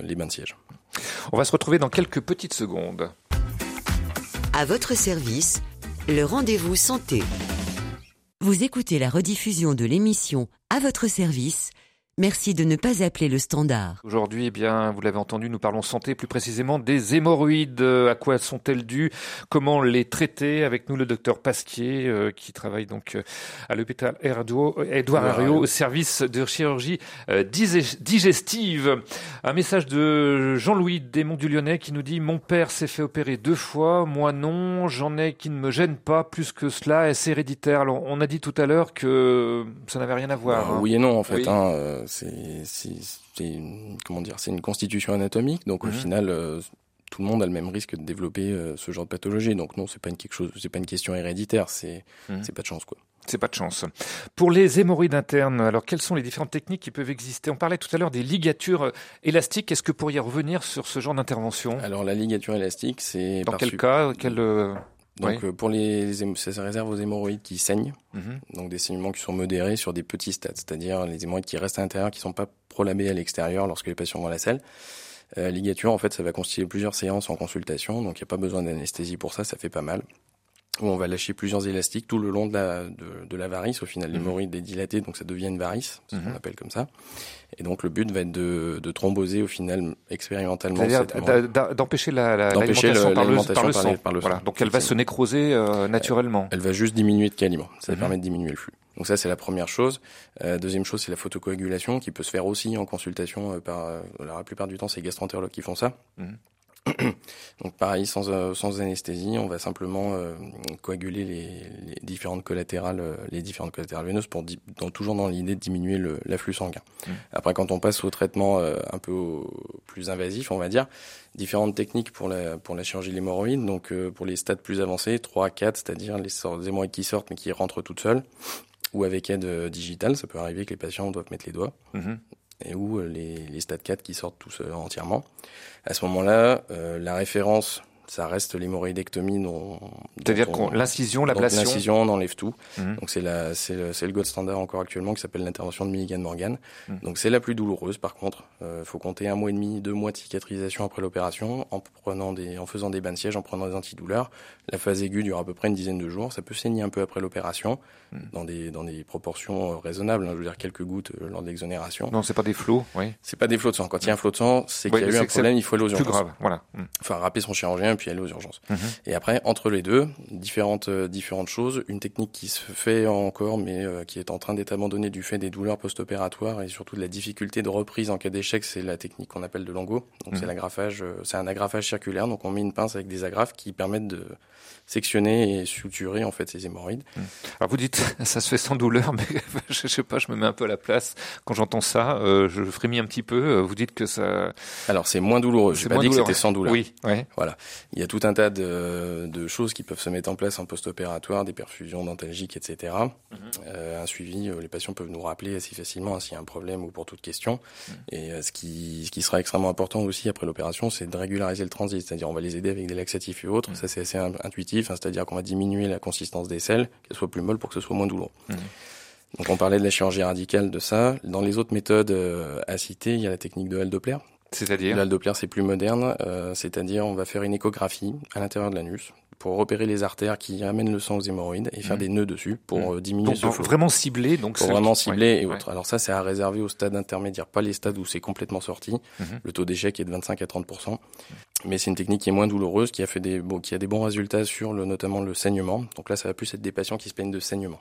Speaker 3: les bains de siège.
Speaker 2: On va se retrouver dans quelques petites secondes.
Speaker 4: À votre service, le rendez-vous santé. Vous écoutez la rediffusion de l'émission À votre service Merci de ne pas appeler le standard.
Speaker 2: Aujourd'hui, eh bien, vous l'avez entendu, nous parlons santé, plus précisément des hémorroïdes. À quoi sont-elles dues? Comment les traiter? Avec nous, le docteur Pasquier, euh, qui travaille donc euh, à l'hôpital Edouard Herriot, au service de chirurgie euh, digestive. Un message de Jean-Louis Desmonts du Lyonnais qui nous dit Mon père s'est fait opérer deux fois, moi non, j'en ai qui ne me gêne pas plus que cela, c'est héréditaire? Alors, on a dit tout à l'heure que ça n'avait rien à voir.
Speaker 3: Bah,
Speaker 2: hein.
Speaker 3: Oui et non, en fait. Hein, c'est une, comment dire, c'est une constitution anatomique. Donc au mhm. final, euh, tout le monde a le même risque de développer euh, ce genre de pathologie. Donc non, c'est pas une quelque chose, c'est pas une question héréditaire. C'est mhm. c'est pas de chance quoi.
Speaker 2: C'est pas de chance. Pour les hémorroïdes internes, alors quelles sont les différentes techniques qui peuvent exister? On parlait tout à l'heure des ligatures euh, élastiques. Est-ce que pour y revenir sur ce genre d'intervention?
Speaker 3: Alors la ligature élastique, c'est
Speaker 2: dans quel cas quel,
Speaker 3: donc euh, pour les, ça réserve aux hémorroïdes qui saignent, mhm. donc des saignements qui sont modérés sur des petits stades, c'est-à-dire les hémorroïdes qui restent à l'intérieur, qui sont pas prolabés à l'extérieur lorsque les patients vont à la salle. Euh, ligature, en fait, ça va constituer plusieurs séances en consultation, donc il n'y a pas besoin d'anesthésie pour ça, ça fait pas mal où on va lâcher plusieurs élastiques tout le long de la, de, de la varice. Au final, l'hémorroïde est dilatée, donc ça devient une varice, ce qu'on mhm. appelle comme ça. Et donc le but va être de, de thromboser au final expérimentalement.
Speaker 2: D'empêcher la, la, l'alimentation par, le, par, le sang. Par le, voilà. Donc elle va se nécroser euh, naturellement.
Speaker 3: Elle, va juste diminuer de calibre. Ça va mhm. permettre de diminuer le flux. Donc ça, c'est la première chose. deuxième chose, c'est la photocoagulation qui peut se faire aussi en consultation par, la plupart du temps, c'est les qui font ça. Mmh. Donc pareil, sans, euh, sans anesthésie, on va simplement euh, coaguler les, les, différentes collatérales, euh, les différentes collatérales veineuses pour dans, toujours dans l'idée de diminuer l'afflux sanguin. Mmh. Après, quand on passe au traitement un peu plus invasif, on va dire, différentes techniques pour la pour la chirurgie de l'hémorroïde. Donc pour les stades plus avancés, 3 4, c'est-à-dire les, les hémorroïdes qui sortent mais qui rentrent toutes seules ou avec aide digitale, ça peut arriver que les patients doivent mettre les doigts. Mmh et où les, les stades 4 qui sortent tous entièrement. À ce moment-là, euh, la référence ça reste l'hémorroïdectomie dont.
Speaker 2: C'est-à-dire l'incision, l'ablation.
Speaker 3: L'incision, on enlève tout. Mhm. Donc c'est la, c'est le, le, gold standard encore actuellement qui s'appelle l'intervention de Milligan Morgan. Mhm. Donc c'est la plus douloureuse par contre. Euh, faut compter un mois et demi, deux mois de cicatrisation après l'opération, en prenant des, en faisant des bains de siège, en prenant des antidouleurs. La phase aiguë dure à peu près une dizaine de jours. Ça peut saigner un peu après l'opération, mhm. dans des, dans des proportions euh, raisonnables. Hein, je veux dire quelques gouttes euh, lors de l'exonération.
Speaker 2: Non, c'est pas des flots, oui.
Speaker 3: C'est pas des flots de sang. Quand il y a un flot de sang, c'est qu'il y a eu un problème. Il faut aller aux urgences.
Speaker 2: Plus grave, voilà.
Speaker 3: Enfin, rappeler son chirurgien puis aller aux urgences. Mhm. Et après, entre les deux, différentes euh, différentes choses. Une technique qui se fait encore, mais euh, qui est en train d'être abandonnée du fait des douleurs post-opératoires et surtout de la difficulté de reprise en cas d'échec, c'est la technique qu'on appelle de Longo. Donc c'est mhm. l'agrafage, euh, c'est un agrafage circulaire. Donc on met une pince avec des agrafes qui permettent de sectionner et suturer en fait ces hémorroïdes.
Speaker 2: Mmh. Alors vous dites ça se fait sans douleur, mais je, sais pas, je me mets un peu à la place quand j'entends ça, euh, je frémis un petit peu. Euh, vous dites que ça.
Speaker 3: Alors c'est moins douloureux. Je pas dit que c'était sans douleur.
Speaker 2: Oui. Ouais.
Speaker 3: Voilà. Il y a tout un tas de, de choses qui peuvent se mettre en place en post-opératoire, des perfusions dentalgiques, etc. Mmh. Euh, un suivi, les patients peuvent nous rappeler assez facilement hein, s'il y a un problème ou pour toute question. Mmh. Et ce qui ce qui sera extrêmement important aussi après l'opération, c'est de régulariser le transit, c'est-à-dire on va les aider avec des laxatifs et autres. Ça c'est assez intuitif Hein, c'est-à-dire qu'on va diminuer la consistance des selles, qu'elles soient plus molles pour que ce soit moins douloureux. Mmh. Donc on parlait de la chirurgie radicale de ça. Dans les autres méthodes euh, à citer, il y a la technique de Hall Doppler.
Speaker 2: C'est-à-dire?
Speaker 3: C'est plus moderne, euh, c'est-à-dire on va faire une échographie à l'intérieur de l'anus pour repérer les artères qui amènent le sang aux hémorroïdes et faire mmh. des nœuds dessus pour mmh. diminuer ce flot.
Speaker 2: Vraiment ciblé, donc
Speaker 3: pour vraiment ciblé et autres. Alors ça, c'est à réserver au stade intermédiaire, pas les stades où c'est complètement sorti. Mmh. Le taux d'échec est de 25 à 30 mais c'est une technique qui est moins douloureuse, qui a fait des bon, qui a des bons résultats sur le notamment le saignement. Donc là, ça va plus être des patients qui se plaignent de saignement.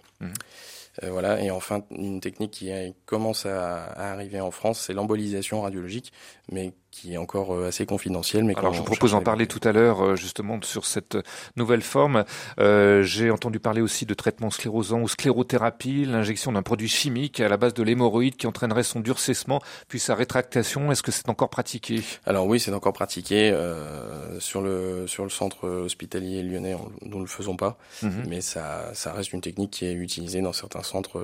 Speaker 3: Euh, voilà. Et enfin, une technique qui commence à, à arriver en France, c'est l'embolisation radiologique, mais qui est encore euh, assez confidentielle. Mais
Speaker 2: Alors, je vous propose d'en parler tout à l'heure, euh, justement, sur cette nouvelle forme. Euh, J'ai entendu parler aussi de traitement sclérosant ou sclérothérapie, l'injection d'un produit chimique à la base de l'hémorroïde qui entraînerait son durcissement puis sa rétractation. Est-ce que c'est encore pratiqué?
Speaker 3: Alors oui, c'est encore pratiqué. Euh, sur le sur le centre hospitalier lyonnais, nous ne le faisons pas, mhm. mais ça, ça reste une technique qui est utilisée dans certains centres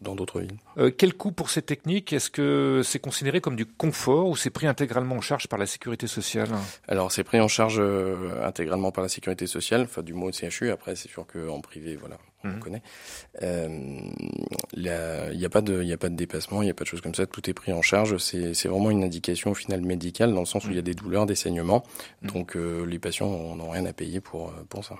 Speaker 3: dans d'autres villes.
Speaker 2: quel coût pour cette technique Est-ce que c'est considéré comme du confort c'est pris intégralement en charge par la sécurité sociale
Speaker 3: Alors c'est pris en charge euh, intégralement par la sécurité sociale, enfin du mot de CHU. Après c'est sûr qu'en privé, voilà, on mhm. connaît. Euh, il n'y a pas de, il a pas de dépassement, il n'y a pas de choses comme ça. Tout est pris en charge. C'est vraiment une indication au final médicale dans le sens où il y a mhm. des douleurs, des saignements. Mhm. Donc euh, les patients n'ont rien à payer pour pour ça.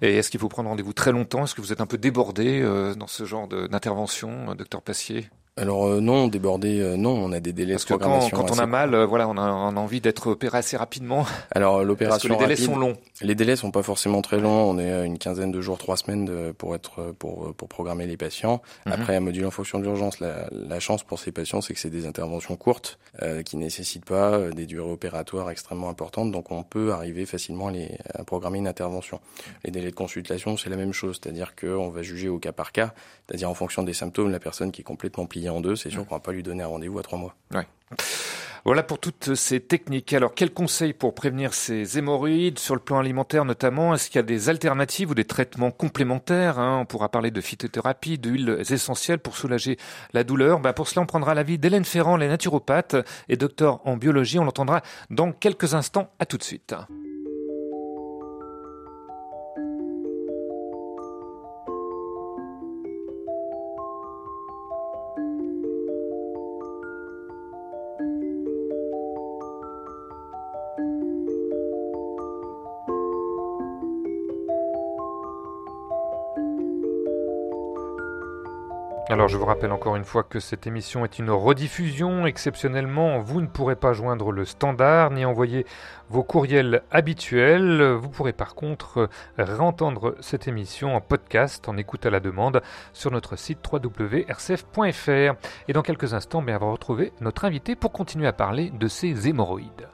Speaker 2: Et est-ce qu'il faut prendre rendez-vous très longtemps? Est-ce que vous êtes un peu débordé dans ce genre d'intervention, docteur Passier?
Speaker 3: Alors euh, non, débordé, euh, non, on a des délais
Speaker 2: Parce que quand, quand on a mal, euh, voilà, on a, on a, envie d'être opéré assez rapidement.
Speaker 3: Alors l'opération
Speaker 2: les délais sont longs.
Speaker 3: Les délais sont pas forcément très longs. On est à une quinzaine de jours, trois semaines de, pour être pour pour programmer les patients. Mhm. Après, un module en fonction de l'urgence. La, la, chance pour ces patients, c'est que c'est des interventions courtes qui nécessitent pas des durées opératoires extrêmement importantes. Donc on peut arriver facilement à, les, à programmer une intervention. Les délais de consultation, c'est la même chose, c'est-à-dire qu'on va juger au cas par cas, c'est-à-dire en fonction des symptômes, la personne qui est complètement pliée en deux, c'est sûr qu'on va pas lui donner un rendez-vous à trois mois.
Speaker 2: Voilà pour toutes ces techniques. Alors, quels conseils pour prévenir ces hémorroïdes sur le plan alimentaire notamment? Est-ce qu'il y a des alternatives ou des traitements complémentaires hein? On pourra parler de phytothérapie, d'huiles essentielles pour soulager la douleur. Ben, pour cela, on prendra l'avis d'Hélène Ferrand, les naturopathes et docteur en biologie. On l'entendra dans quelques instants. À tout de suite. Alors je vous rappelle encore une fois que cette émission est une rediffusion. Exceptionnellement, vous ne pourrez pas joindre le standard ni envoyer vos courriels habituels. Vous pourrez par contre réentendre cette émission en podcast, en écoute à la demande, sur notre site www.rcf.fr. Et dans quelques instants, on va retrouver notre invité pour continuer à parler de ces hémorroïdes.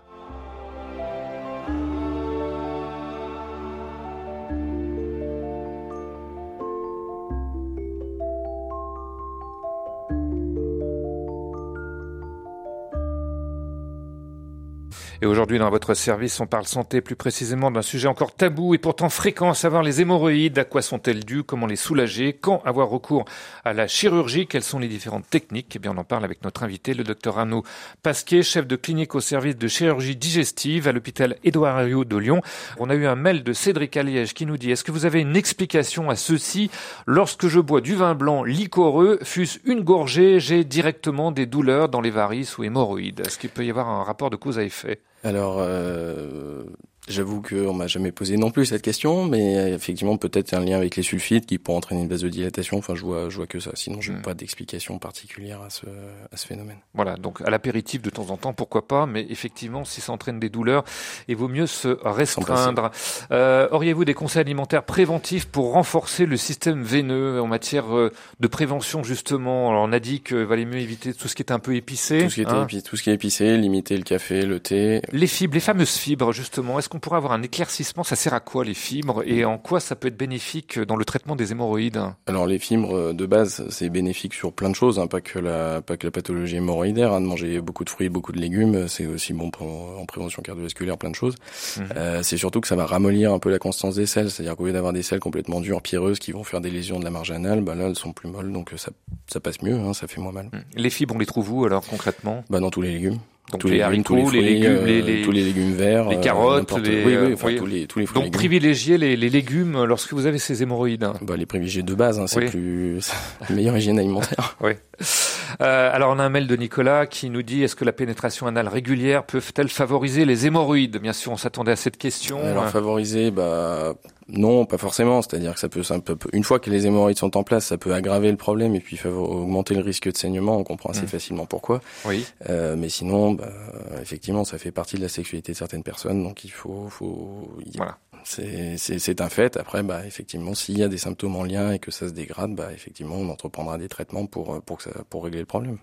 Speaker 2: Et aujourd'hui, dans votre service, on parle santé, plus précisément d'un sujet encore tabou et pourtant fréquent, à savoir les hémorroïdes. À quoi sont-elles dues? Comment les soulager? Quand avoir recours à la chirurgie? Quelles sont les différentes techniques? Eh bien, on en parle avec notre invité, le docteur Arnaud Pasquier, chef de clinique au service de chirurgie digestive à l'hôpital Édouard Herriot de Lyon. On a eu un mail de Cédric Aliège qui nous dit Est-ce que vous avez une explication à ceci? Lorsque je bois du vin blanc liquoreux, fût-ce une gorgée, j'ai directement des douleurs dans les varices ou hémorroïdes. Est-ce qu'il peut y avoir un rapport de cause à effet?
Speaker 3: Alors, euh, J'avoue qu'on m'a jamais posé non plus cette question, mais effectivement peut-être un lien avec les sulfites qui pourrait entraîner une vasodilatation. Enfin, je vois, je vois que ça. Sinon, je n'ai hmm. pas d'explication particulière à ce, à ce phénomène.
Speaker 2: Voilà, donc à l'apéritif de temps en temps, pourquoi pas, mais effectivement, si ça entraîne des douleurs, il vaut mieux se restreindre. Euh, auriez-vous des conseils alimentaires préventifs pour renforcer le système veineux en matière euh, de prévention justement? Alors, on a dit qu'il valait mieux éviter tout ce qui est un peu épicé.
Speaker 3: Tout ce qui, est hein tout ce qui est épicé, limiter le café, le thé.
Speaker 2: Les fibres, les fameuses fibres justement. Est-ce on pourrait avoir un éclaircissement Ça sert à quoi les fibres et en quoi ça peut être bénéfique dans le traitement des hémorroïdes?
Speaker 3: Alors les fibres de base, c'est bénéfique sur plein de choses, hein, pas que la pas que la pathologie hémorroïdaire. Hein, de manger beaucoup de fruits, beaucoup de légumes, c'est aussi bon pour, en prévention cardiovasculaire, plein de choses. Mhm. Euh, c'est surtout que ça va ramollir un peu la constance des selles, c'est-à-dire qu'au lieu d'avoir des selles complètement dures, pierreuses, qui vont faire des lésions de la marge anale, bah là elles sont plus molles, donc ça ça passe mieux, hein, ça fait moins mal.
Speaker 2: Les fibres, on les trouve où alors concrètement?
Speaker 3: Bah dans tous les légumes.
Speaker 2: Donc tous les, haricots, les, légumes, euh,
Speaker 3: les, tous les légumes verts,
Speaker 2: les carottes, les,
Speaker 3: oui, oui, enfin, tous les tous les
Speaker 2: fruits. Donc privilégiez les, les légumes lorsque vous avez ces hémorroïdes.
Speaker 3: Bah les privilégier de base, hein, c'est plus la meilleure hygiène alimentaire.
Speaker 2: oui. Euh, alors on a un mail de Nicolas qui nous dit est-ce que la pénétration anale régulière peut-elle favoriser les hémorroïdes? Bien sûr, on s'attendait à cette question.
Speaker 3: Alors favoriser, bah non, pas forcément. C'est-à-dire que ça peut, ça peut, une fois que les hémorroïdes sont en place, ça peut aggraver le problème et puis augmenter le risque de saignement. On comprend assez mmh. facilement pourquoi.
Speaker 2: Oui.
Speaker 3: Euh, mais sinon, bah, effectivement, ça fait partie de la sexualité de certaines personnes, donc il faut, faut.
Speaker 2: Voilà.
Speaker 3: C'est un fait. Après, bah, effectivement, s'il y a des symptômes en lien et que ça se dégrade, bah, effectivement, on entreprendra des traitements pour pour que ça, pour régler le problème.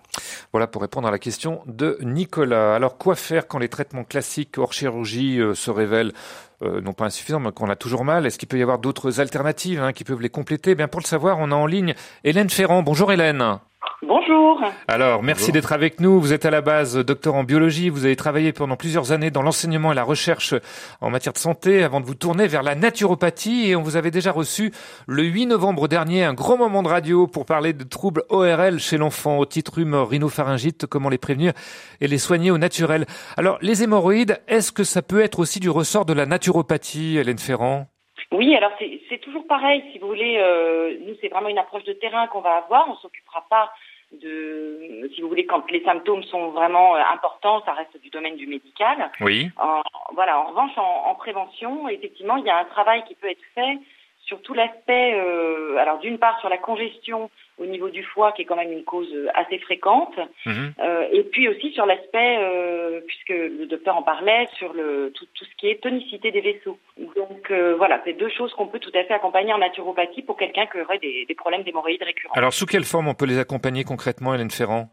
Speaker 2: Voilà pour répondre à la question de Nicolas. Alors, quoi faire quand les traitements classiques hors chirurgie euh, se révèlent euh, non pas insuffisants, mais qu'on a toujours mal? Est-ce qu'il peut y avoir d'autres alternatives hein, qui peuvent les compléter? Eh Bien, pour le savoir, on a en ligne Hélène Ferrand. Bonjour Hélène.
Speaker 7: Bonjour.
Speaker 2: Alors, merci d'être avec nous. Vous êtes à la base docteur en biologie. Vous avez travaillé pendant plusieurs années dans l'enseignement et la recherche en matière de santé avant de vous tourner vers la naturopathie. Et on vous avait déjà reçu le 8 novembre dernier un grand moment de radio pour parler de troubles ORL chez l'enfant, au titre rhume rhinopharyngite, comment les prévenir et les soigner au naturel. Alors, les hémorroïdes, est-ce que ça peut être aussi du ressort de la naturopathie, Hélène Ferrand?
Speaker 7: Oui, alors c'est toujours pareil, si vous voulez, euh, nous c'est vraiment une approche de terrain qu'on va avoir, on s'occupera pas de, si vous voulez, quand les symptômes sont vraiment euh, importants, ça reste du domaine du médical.
Speaker 2: Oui.
Speaker 7: voilà. En revanche, en, en, prévention, effectivement, il y a un travail qui peut être fait sur tout l'aspect, euh, alors d'une part sur la congestion au niveau du foie, qui est quand même une cause assez fréquente, mhm. euh, et puis aussi sur l'aspect, euh, puisque le docteur en parlait, sur le tout, tout ce qui est tonicité des vaisseaux. Donc euh, voilà, c'est deux choses qu'on peut tout à fait accompagner en naturopathie pour quelqu'un qui aurait des, des problèmes d'hémorroïdes récurrents.
Speaker 2: Alors sous quelle forme on peut les accompagner concrètement, Hélène Ferrand?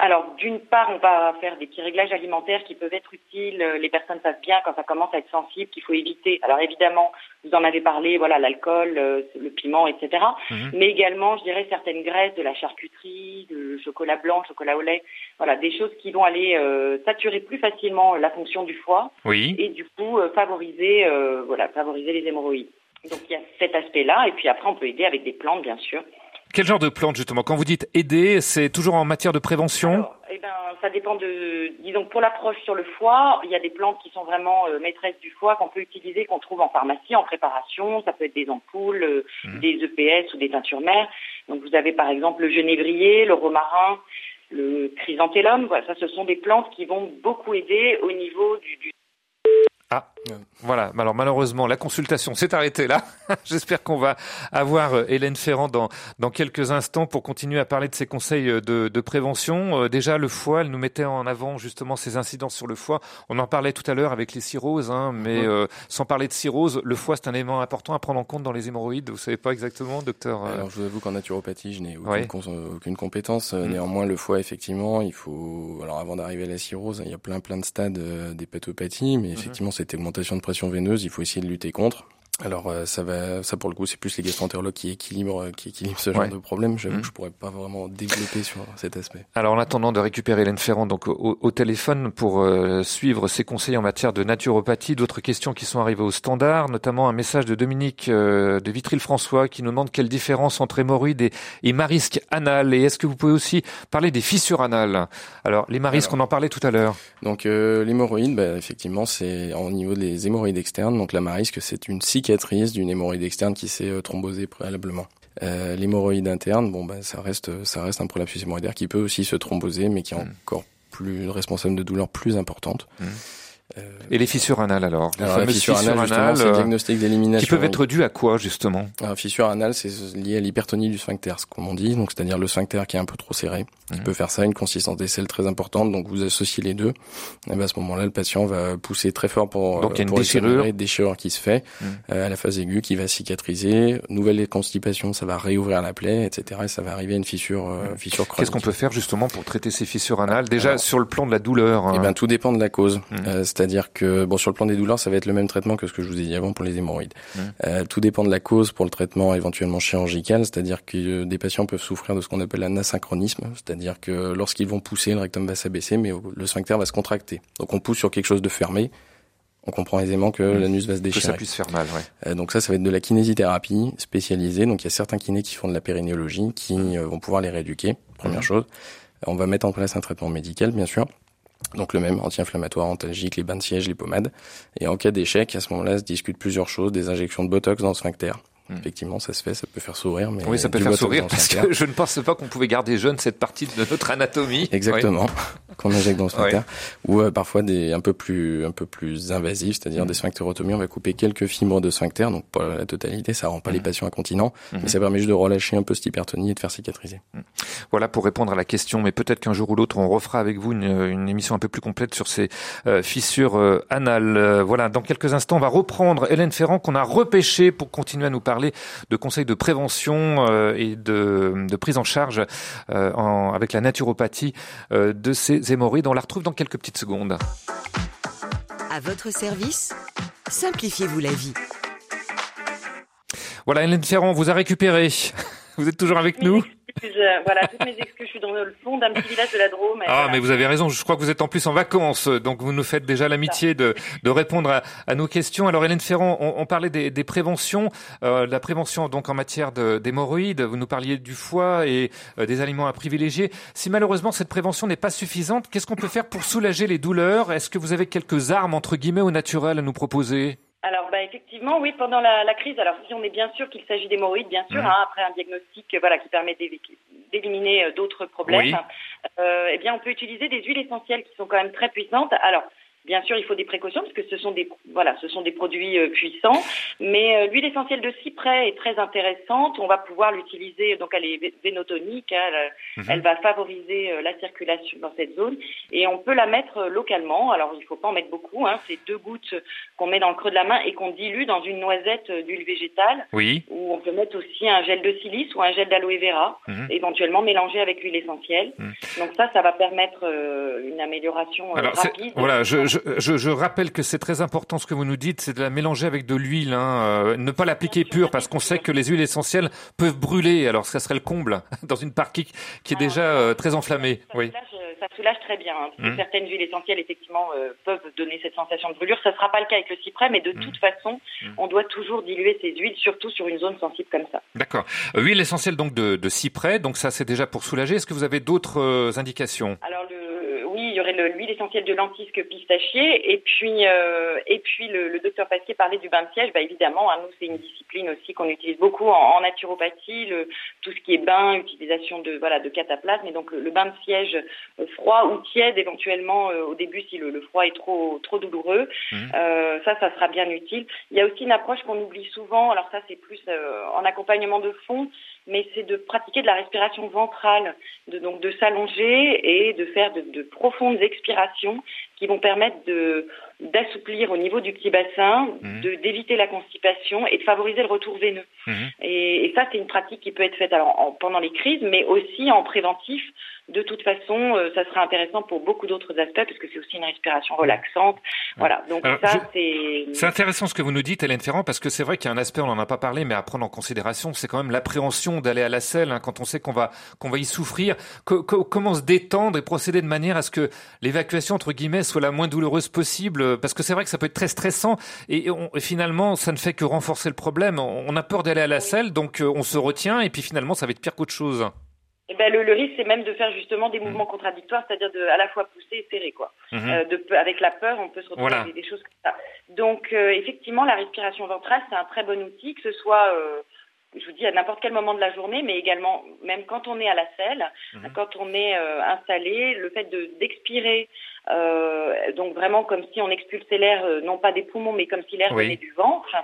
Speaker 7: Alors, d'une part, on va faire des petits réglages alimentaires qui peuvent être utiles. Les personnes savent bien quand ça commence à être sensible qu'il faut éviter. Alors évidemment, vous en avez parlé, voilà, l'alcool, euh, le piment, etc. Mhm. Mais également, je dirais certaines graisses, de la charcuterie, du chocolat blanc, chocolat au lait, voilà, des choses qui vont aller euh, saturer plus facilement la fonction du foie
Speaker 2: oui.
Speaker 7: et du coup euh, favoriser, voilà, favoriser les hémorroïdes. Donc il y a cet aspect-là, et puis après on peut aider avec des plantes, bien sûr.
Speaker 2: Quel genre de plantes justement Quand vous dites aider, c'est toujours en matière de prévention?
Speaker 7: Eh ben, ça dépend de. Disons pour l'approche sur le foie, il y a des plantes qui sont vraiment euh, maîtresses du foie qu'on peut utiliser, qu'on trouve en pharmacie, en préparation. Ça peut être des ampoules, euh, mmh. des EPS ou des teintures mères. Donc vous avez par exemple le genévrier, le romarin, le chrysanthellum. Voilà, ça, ce sont des plantes qui vont beaucoup aider au niveau du, du
Speaker 2: ah, Voilà. Alors malheureusement, la consultation s'est arrêtée là. J'espère qu'on va avoir euh, Hélène Ferrand dans, dans quelques instants pour continuer à parler de ses conseils euh, de, de prévention. Euh, déjà, le foie, elle nous mettait en avant justement ces incidences sur le foie. On en parlait tout à l'heure avec les cirrhoses, hein, mais sans parler de cirrhose, le foie, c'est un élément important à prendre en compte dans les hémorroïdes. Vous savez pas exactement, docteur
Speaker 3: Alors, je vous avoue qu'en naturopathie, je n'ai aucune, aucune, compétence. Mm. Néanmoins, le foie, effectivement, il faut... Alors, avant d'arriver à la cirrhose, il y a plein, plein de stades d'hépatopathie, mais mm-hmm. effectivement, cette de pression veineuse, il faut essayer de lutter contre. Alors euh, ça va, ça pour le coup, c'est plus les gastroentérologues qui équilibrent, euh, qui équilibrent ce genre de problème. J'avoue mmh. que je pourrais pas vraiment développer sur cet aspect.
Speaker 2: Alors en attendant de récupérer Hélène Ferrand donc au, téléphone pour euh, suivre ses conseils en matière de naturopathie, d'autres questions qui sont arrivées au standard, notamment un message de Dominique de Vitril-François qui nous demande quelle différence entre hémorroïdes et, et marisque anal et est-ce que vous pouvez aussi parler des fissures anales? Alors les marisques, on en parlait tout à l'heure.
Speaker 3: Donc l'hémorroïde, bah, effectivement, c'est au niveau des hémorroïdes externes. Donc la marisque, c'est une cicatrice d'une hémorroïde externe qui s'est euh, thrombosée préalablement. Euh, l'hémorroïde interne, bon ben ça reste ça reste un prolapsus hémorroïdaire qui peut aussi se thromboser, mais qui est mm. encore plus responsable de douleurs plus importantes. Mm.
Speaker 2: Euh, et les fissures anales alors
Speaker 3: Les fameuses fissures, anales, c'est
Speaker 2: euh,
Speaker 3: diagnostic d'élimination.
Speaker 2: Qui peuvent être dues à quoi justement?
Speaker 3: Alors, fissure anale, c'est lié à l'hypertonie du sphincter, comme on dit, donc c'est-à-dire le sphincter qui est un peu trop serré. Qui peut faire ça, une consistance des selles très importante, donc vous associez les deux. Et ben à ce moment-là, le patient va pousser très fort pour
Speaker 2: donc il y a une
Speaker 3: déchirure, déchirure qui se fait euh, à la phase aiguë, qui va cicatriser. Nouvelle constipation, ça va réouvrir la plaie, etc. Et ça va arriver à une fissure, euh, fissure chronique.
Speaker 2: Qu'est-ce qu'on peut faire justement pour traiter ces fissures anales? Déjà sur le plan de la douleur.
Speaker 3: Hein. Eh ben tout dépend de la cause. Mhm. C'est-à-dire que bon sur le plan des douleurs, ça va être le même traitement que ce que je vous ai dit avant pour les hémorroïdes. Mmh. Euh, tout dépend de la cause pour le traitement éventuellement chirurgical, c'est-à-dire que euh, des patients peuvent souffrir de ce qu'on appelle un asynchronisme, c'est-à-dire que lorsqu'ils vont pousser, le rectum va s'abaisser, mais le sphincter va se contracter. Donc on pousse sur quelque chose de fermé, on comprend aisément que mmh. l'anus va se déchirer.
Speaker 2: Que ça puisse faire mal, ouais.
Speaker 3: Euh, donc ça, ça va être de la kinésithérapie spécialisée. Donc il y a certains kinés qui font de la périnéologie, qui vont pouvoir les rééduquer, première chose. On va mettre en place un traitement médical, bien sûr. Donc le même anti-inflammatoire, antalgique, les bains de siège, les pommades. Et en cas d'échec, à ce moment-là, se discute plusieurs choses, des injections de Botox dans le sphincter, Hmm. Effectivement, ça se fait, ça peut faire sourire. Mais
Speaker 2: oui, ça peut faire sourire parce que je ne pensais pas qu'on pouvait garder jeune cette partie de notre anatomie.
Speaker 3: Exactement, qu'on injecte dans le sphincter. Ou euh, parfois des un peu plus un peu plus invasifs, c'est-à-dire hmm. des sphinctérotomies. On va couper quelques fibres de sphincter, donc pas la totalité, ça rend pas les hmm. patients incontinents, mais ça permet juste de relâcher un peu cette hypertonie et de faire cicatriser.
Speaker 2: Voilà pour répondre à la question, mais peut-être qu'un jour ou l'autre on refera avec vous une, une, émission un peu plus complète sur ces euh, fissures euh, anales. voilà, dans quelques instants, on va reprendre Hélène Ferrand qu'on a repêché pour continuer à nous parler de conseils de prévention euh, et de, de, prise en charge euh, en, avec la naturopathie euh, de ces hémorroïdes. On la retrouve dans quelques petites secondes.
Speaker 4: À votre service, simplifiez-vous la vie.
Speaker 2: Voilà, Hélène Ferrand, vous a récupéré. Vous êtes toujours avec nous
Speaker 7: voilà, toutes mes excuses. Je suis dans le fond d'un petit village de la Drôme.
Speaker 2: Ah, mais vous avez raison. Je crois que vous êtes en plus en vacances, donc vous nous faites déjà l'amitié de, de répondre à, à, nos questions. Alors, Hélène Ferrand, on, on parlait des, des préventions, euh, la prévention donc en matière d'hémorroïdes. Vous nous parliez du foie et euh, des aliments à privilégier. Si malheureusement cette prévention n'est pas suffisante, qu'est-ce qu'on peut faire pour soulager les douleurs? Est-ce que vous avez quelques armes entre guillemets au naturel à nous proposer?
Speaker 7: Alors, bah, effectivement, oui, pendant la, la, crise, alors si on est bien sûr qu'il s'agit d'hémorroïdes, bien sûr, mmh. hein, après un diagnostic voilà, qui permet d'éliminer euh, d'autres problèmes, euh, eh bien, on peut utiliser des huiles essentielles qui sont quand même très puissantes. Alors, Bien sûr, il faut des précautions parce que ce sont des voilà, ce sont des produits euh, puissants. Mais euh, l'huile essentielle de cyprès est très intéressante. On va pouvoir l'utiliser. Donc, elle est vénotonique. Hein, elle, mhm. elle, va favoriser euh, la circulation dans cette zone et on peut la mettre localement. Alors, il faut pas en mettre beaucoup. Hein, C'est deux gouttes qu'on met dans le creux de la main et qu'on dilue dans une noisette d'huile végétale.
Speaker 2: Oui.
Speaker 7: Ou on peut mettre aussi un gel de silice ou un gel d'aloe vera, mhm. éventuellement mélangé avec l'huile essentielle. Mhm. Donc ça, ça va permettre une amélioration rapide.
Speaker 2: Voilà, je je, je, rappelle que c'est très important ce que vous nous dites, c'est de la mélanger avec de l'huile, hein, euh, ne pas l'appliquer pure parce qu'on sait que les huiles essentielles peuvent brûler. Alors ça serait le comble dans une partie qui est déjà euh, très enflammée.
Speaker 7: Ça, oui. soulage, euh, ça soulage très bien. Hein, mmh. Certaines huiles essentielles effectivement peuvent donner cette sensation de brûlure. Ça ne sera pas le cas avec le cyprès, mais de mmh. toute façon, mmh. on doit toujours diluer ces huiles, surtout sur une zone sensible comme ça.
Speaker 2: D'accord. huile essentielle donc de, de cyprès, donc ça c'est déjà pour soulager. Est-ce que vous avez d'autres indications?
Speaker 7: Alors le il y aurait l'huile essentielle de lentisque pistachier. Et puis, euh, et puis le, le, docteur Pasquier parlait du bain de siège. Bah, évidemment, hein, nous, c'est une discipline aussi qu'on utilise beaucoup en, naturopathie. Le, tout ce qui est bain, utilisation de, voilà, de cataplasme. Et donc, le, bain de siège euh, froid ou tiède, éventuellement, euh, au début, si le, froid est trop, trop douloureux. Mmh. Ça, ça sera bien utile. Il y a aussi une approche qu'on oublie souvent. Alors ça, c'est plus en accompagnement de fond mais c'est de pratiquer de la respiration ventrale, de, donc de s'allonger et de faire de, de, profondes expirations qui vont permettre de d'assouplir au niveau du petit bassin, mmh. de d'éviter la constipation et de favoriser le retour veineux. Mmh. Et, et, ça, c'est une pratique qui peut être faite alors en, pendant les crises, mais aussi en préventif de toute façon, euh, ça sera intéressant pour beaucoup d'autres aspects parce que c'est aussi une respiration relaxante. Voilà. Donc ça, c'est.
Speaker 2: C'est intéressant ce que vous nous dites, Hélène Ferrand, parce que c'est vrai qu'il y a un aspect, on n'en a pas parlé, mais à prendre en considération, c'est quand même l'appréhension d'aller à la selle hein, quand on sait qu'on va qu'on va y souffrir. comment se détendre et procéder de manière à ce que l'évacuation entre guillemets soit la moins douloureuse possible, parce que c'est vrai que ça peut être très stressant et, finalement, ça ne fait que renforcer le problème. On a peur d'aller à la selle, donc euh, on se retient et puis finalement, ça va être pire qu'autre chose.
Speaker 7: Eh ben, le, le, risque, c'est même de faire justement des mouvements mmh. contradictoires, c'est-à-dire de à la fois pousser et serrer, quoi. Mmh. Euh, de, avec la peur, on peut se retrouver avec des, choses comme ça. Donc, euh, effectivement, la respiration ventrale, c'est un très bon outil, que ce soit, euh, je vous dis, à n'importe quel moment de la journée, mais également, même quand on est à la selle, mmh. quand on est euh, installé, le fait de d'expirer euh, donc vraiment comme si on expulsait l'air, euh, non pas des poumons, mais comme si l'air venait du ventre.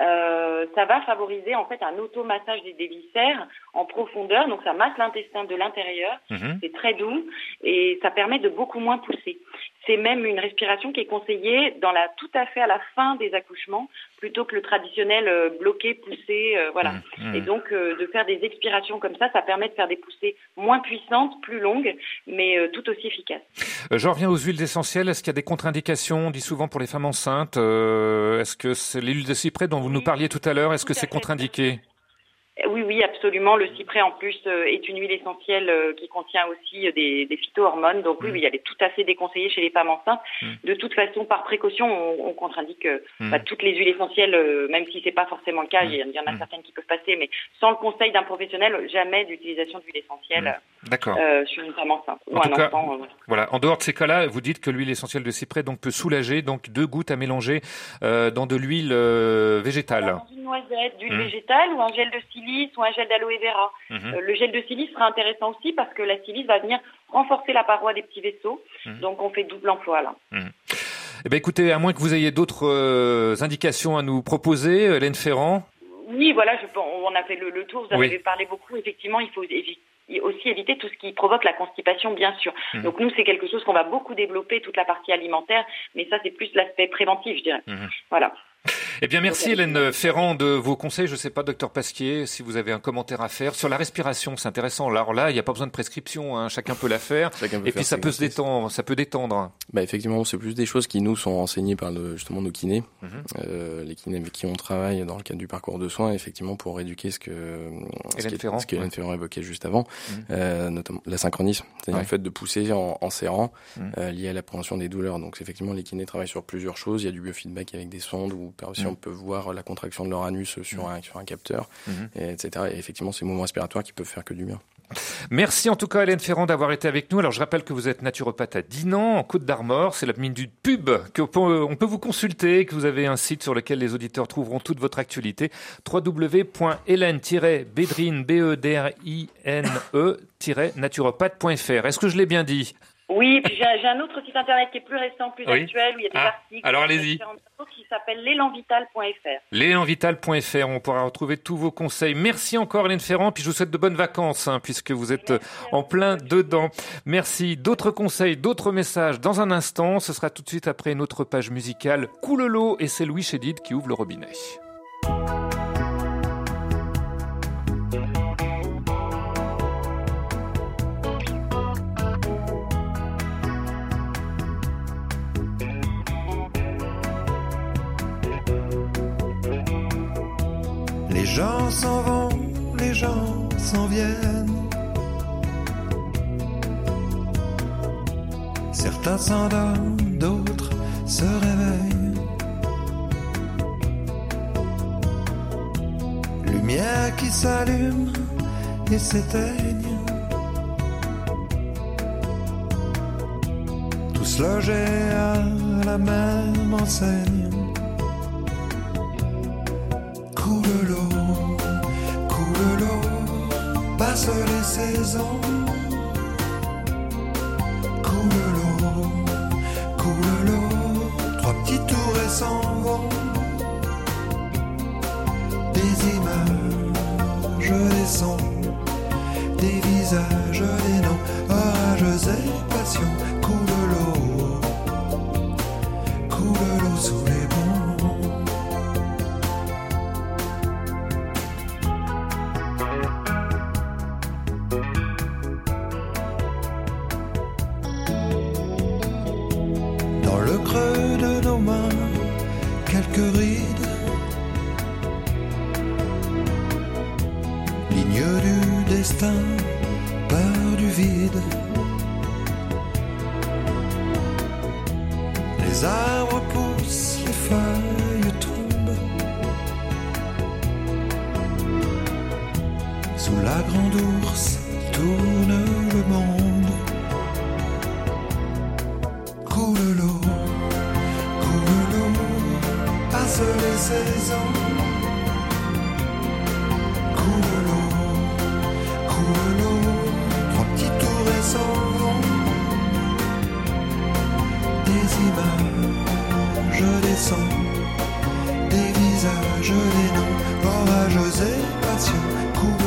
Speaker 7: Euh, ça va favoriser en fait un automassage des, des viscères en profondeur, donc ça masse l'intestin de l'intérieur. Mhm. C'est très doux et ça permet de beaucoup moins pousser. C'est même une respiration qui est conseillée dans la tout à fait à la fin des accouchements, plutôt que le traditionnel euh, bloqué, poussé, euh, voilà. Mhm. Mhm. Et donc de faire des expirations comme ça, ça permet de faire des poussées moins puissantes, plus longues, mais tout aussi efficaces.
Speaker 2: J'en reviens aux huiles essentielles. Est-ce qu'il y a des contre-indications, on dit souvent pour les femmes enceintes Est-ce que c'est l'huile de cyprès dont vous nous parliez tout à l'heure, est-ce que c'est contre-indiqué?
Speaker 7: Oui, oui, absolument. Le cyprès, en plus, euh, est une huile essentielle euh, qui contient aussi euh, des, des phytohormones. Donc oui, mm. oui, elle est tout à fait déconseillée chez les femmes enceintes. Mm. De toute façon, par précaution, on, on contre-indique mm. bah, toutes les huiles essentielles, même si c'est pas forcément le cas. Il y, en a certaines qui peuvent passer, mais sans le conseil d'un professionnel, jamais d'utilisation d'huile essentielle sur une femme enceinte ou un enfant.
Speaker 2: voilà. En dehors de ces cas-là, vous dites que l'huile essentielle de cyprès donc peut soulager, donc deux gouttes à mélanger dans de l'huile végétale.
Speaker 7: Dans une noisette, d'huile végétale ou un gel de silice ou un gel d'aloe vera. Mhm. Euh, le gel de silice sera intéressant aussi parce que la silice va venir renforcer la paroi des petits vaisseaux. Mhm. Donc on fait double emploi là.
Speaker 2: Mhm. Eh bien, écoutez, à moins que vous ayez d'autres euh, indications à nous proposer, Hélène Ferrand.
Speaker 7: Oui, voilà, je, on a fait le, tour. Vous avez parlé beaucoup. Effectivement, il faut aussi éviter tout ce qui provoque la constipation, bien sûr. Donc nous, c'est quelque chose qu'on va beaucoup développer, toute la partie alimentaire, mais ça, c'est plus l'aspect préventif, je dirais. Voilà.
Speaker 2: Eh bien, merci Hélène Ferrand de vos conseils. Je ne sais pas, docteur Pasquier, si vous avez un commentaire à faire sur la respiration. C'est intéressant. Alors là, il n'y a pas besoin de prescription. Hein. Chacun peut la faire. et puis ça peut se détendre. Ça peut détendre.
Speaker 3: Bah effectivement, c'est plus des choses qui nous sont enseignées par le, justement nos kinés, mhm. euh, les kinés avec qui on travaille dans le cadre du parcours de soins, effectivement pour éduquer ce que
Speaker 2: Hélène Ferrand,
Speaker 3: ce qu'Hélène Ferrand évoquait juste avant, mhm. euh, notamment la synchronisme, c'est-à-dire le fait de pousser en, en serrant, mhm. euh, lié à l'appréhension des douleurs. Donc effectivement, les kinés travaillent sur plusieurs choses. Il y a du biofeedback avec des sondes ou si on peut voir la contraction de leur anus sur, un, sur un capteur, et, etc. Et effectivement, ces mouvements respiratoires qui peuvent faire que du bien.
Speaker 2: Merci en tout cas Hélène Ferrand d'avoir été avec nous. Alors je rappelle que vous êtes naturopathe à Dinan, en Côte d'Armor. C'est la mine du pub qu'on peut vous consulter, que vous avez un site sur lequel les auditeurs trouveront toute votre actualité. www.hélène-bedrine, b e e naturopathe.fr. Est-ce que je l'ai bien dit?
Speaker 7: Oui, puis j'ai un autre site internet qui est plus récent, plus actuel, où il y a des ah, articles.
Speaker 2: Alors allez-y.
Speaker 7: Qui s'appelle l'élanvital.fr.
Speaker 2: L'élanvital.fr, on pourra retrouver tous vos conseils. Merci encore Hélène Ferrand, puis je vous souhaite de bonnes vacances, hein, puisque vous êtes en plein dedans. Merci. D'autres conseils, d'autres messages dans un instant. Ce sera tout de suite après une autre page musicale. Coulelo et c'est Louis Chédid qui ouvre le robinet.
Speaker 8: Les gens s'en vont, les gens s'en viennent. Certains s'endorment, d'autres se réveillent. Lumière qui s'allume et s'éteigne. tous logés à la même enseigne. L'eau, passe les saisons. Coule l'eau, coule l'eau, trois petits tours et s'en vont. Des images, des sons, des visages, des noms, passions. Coule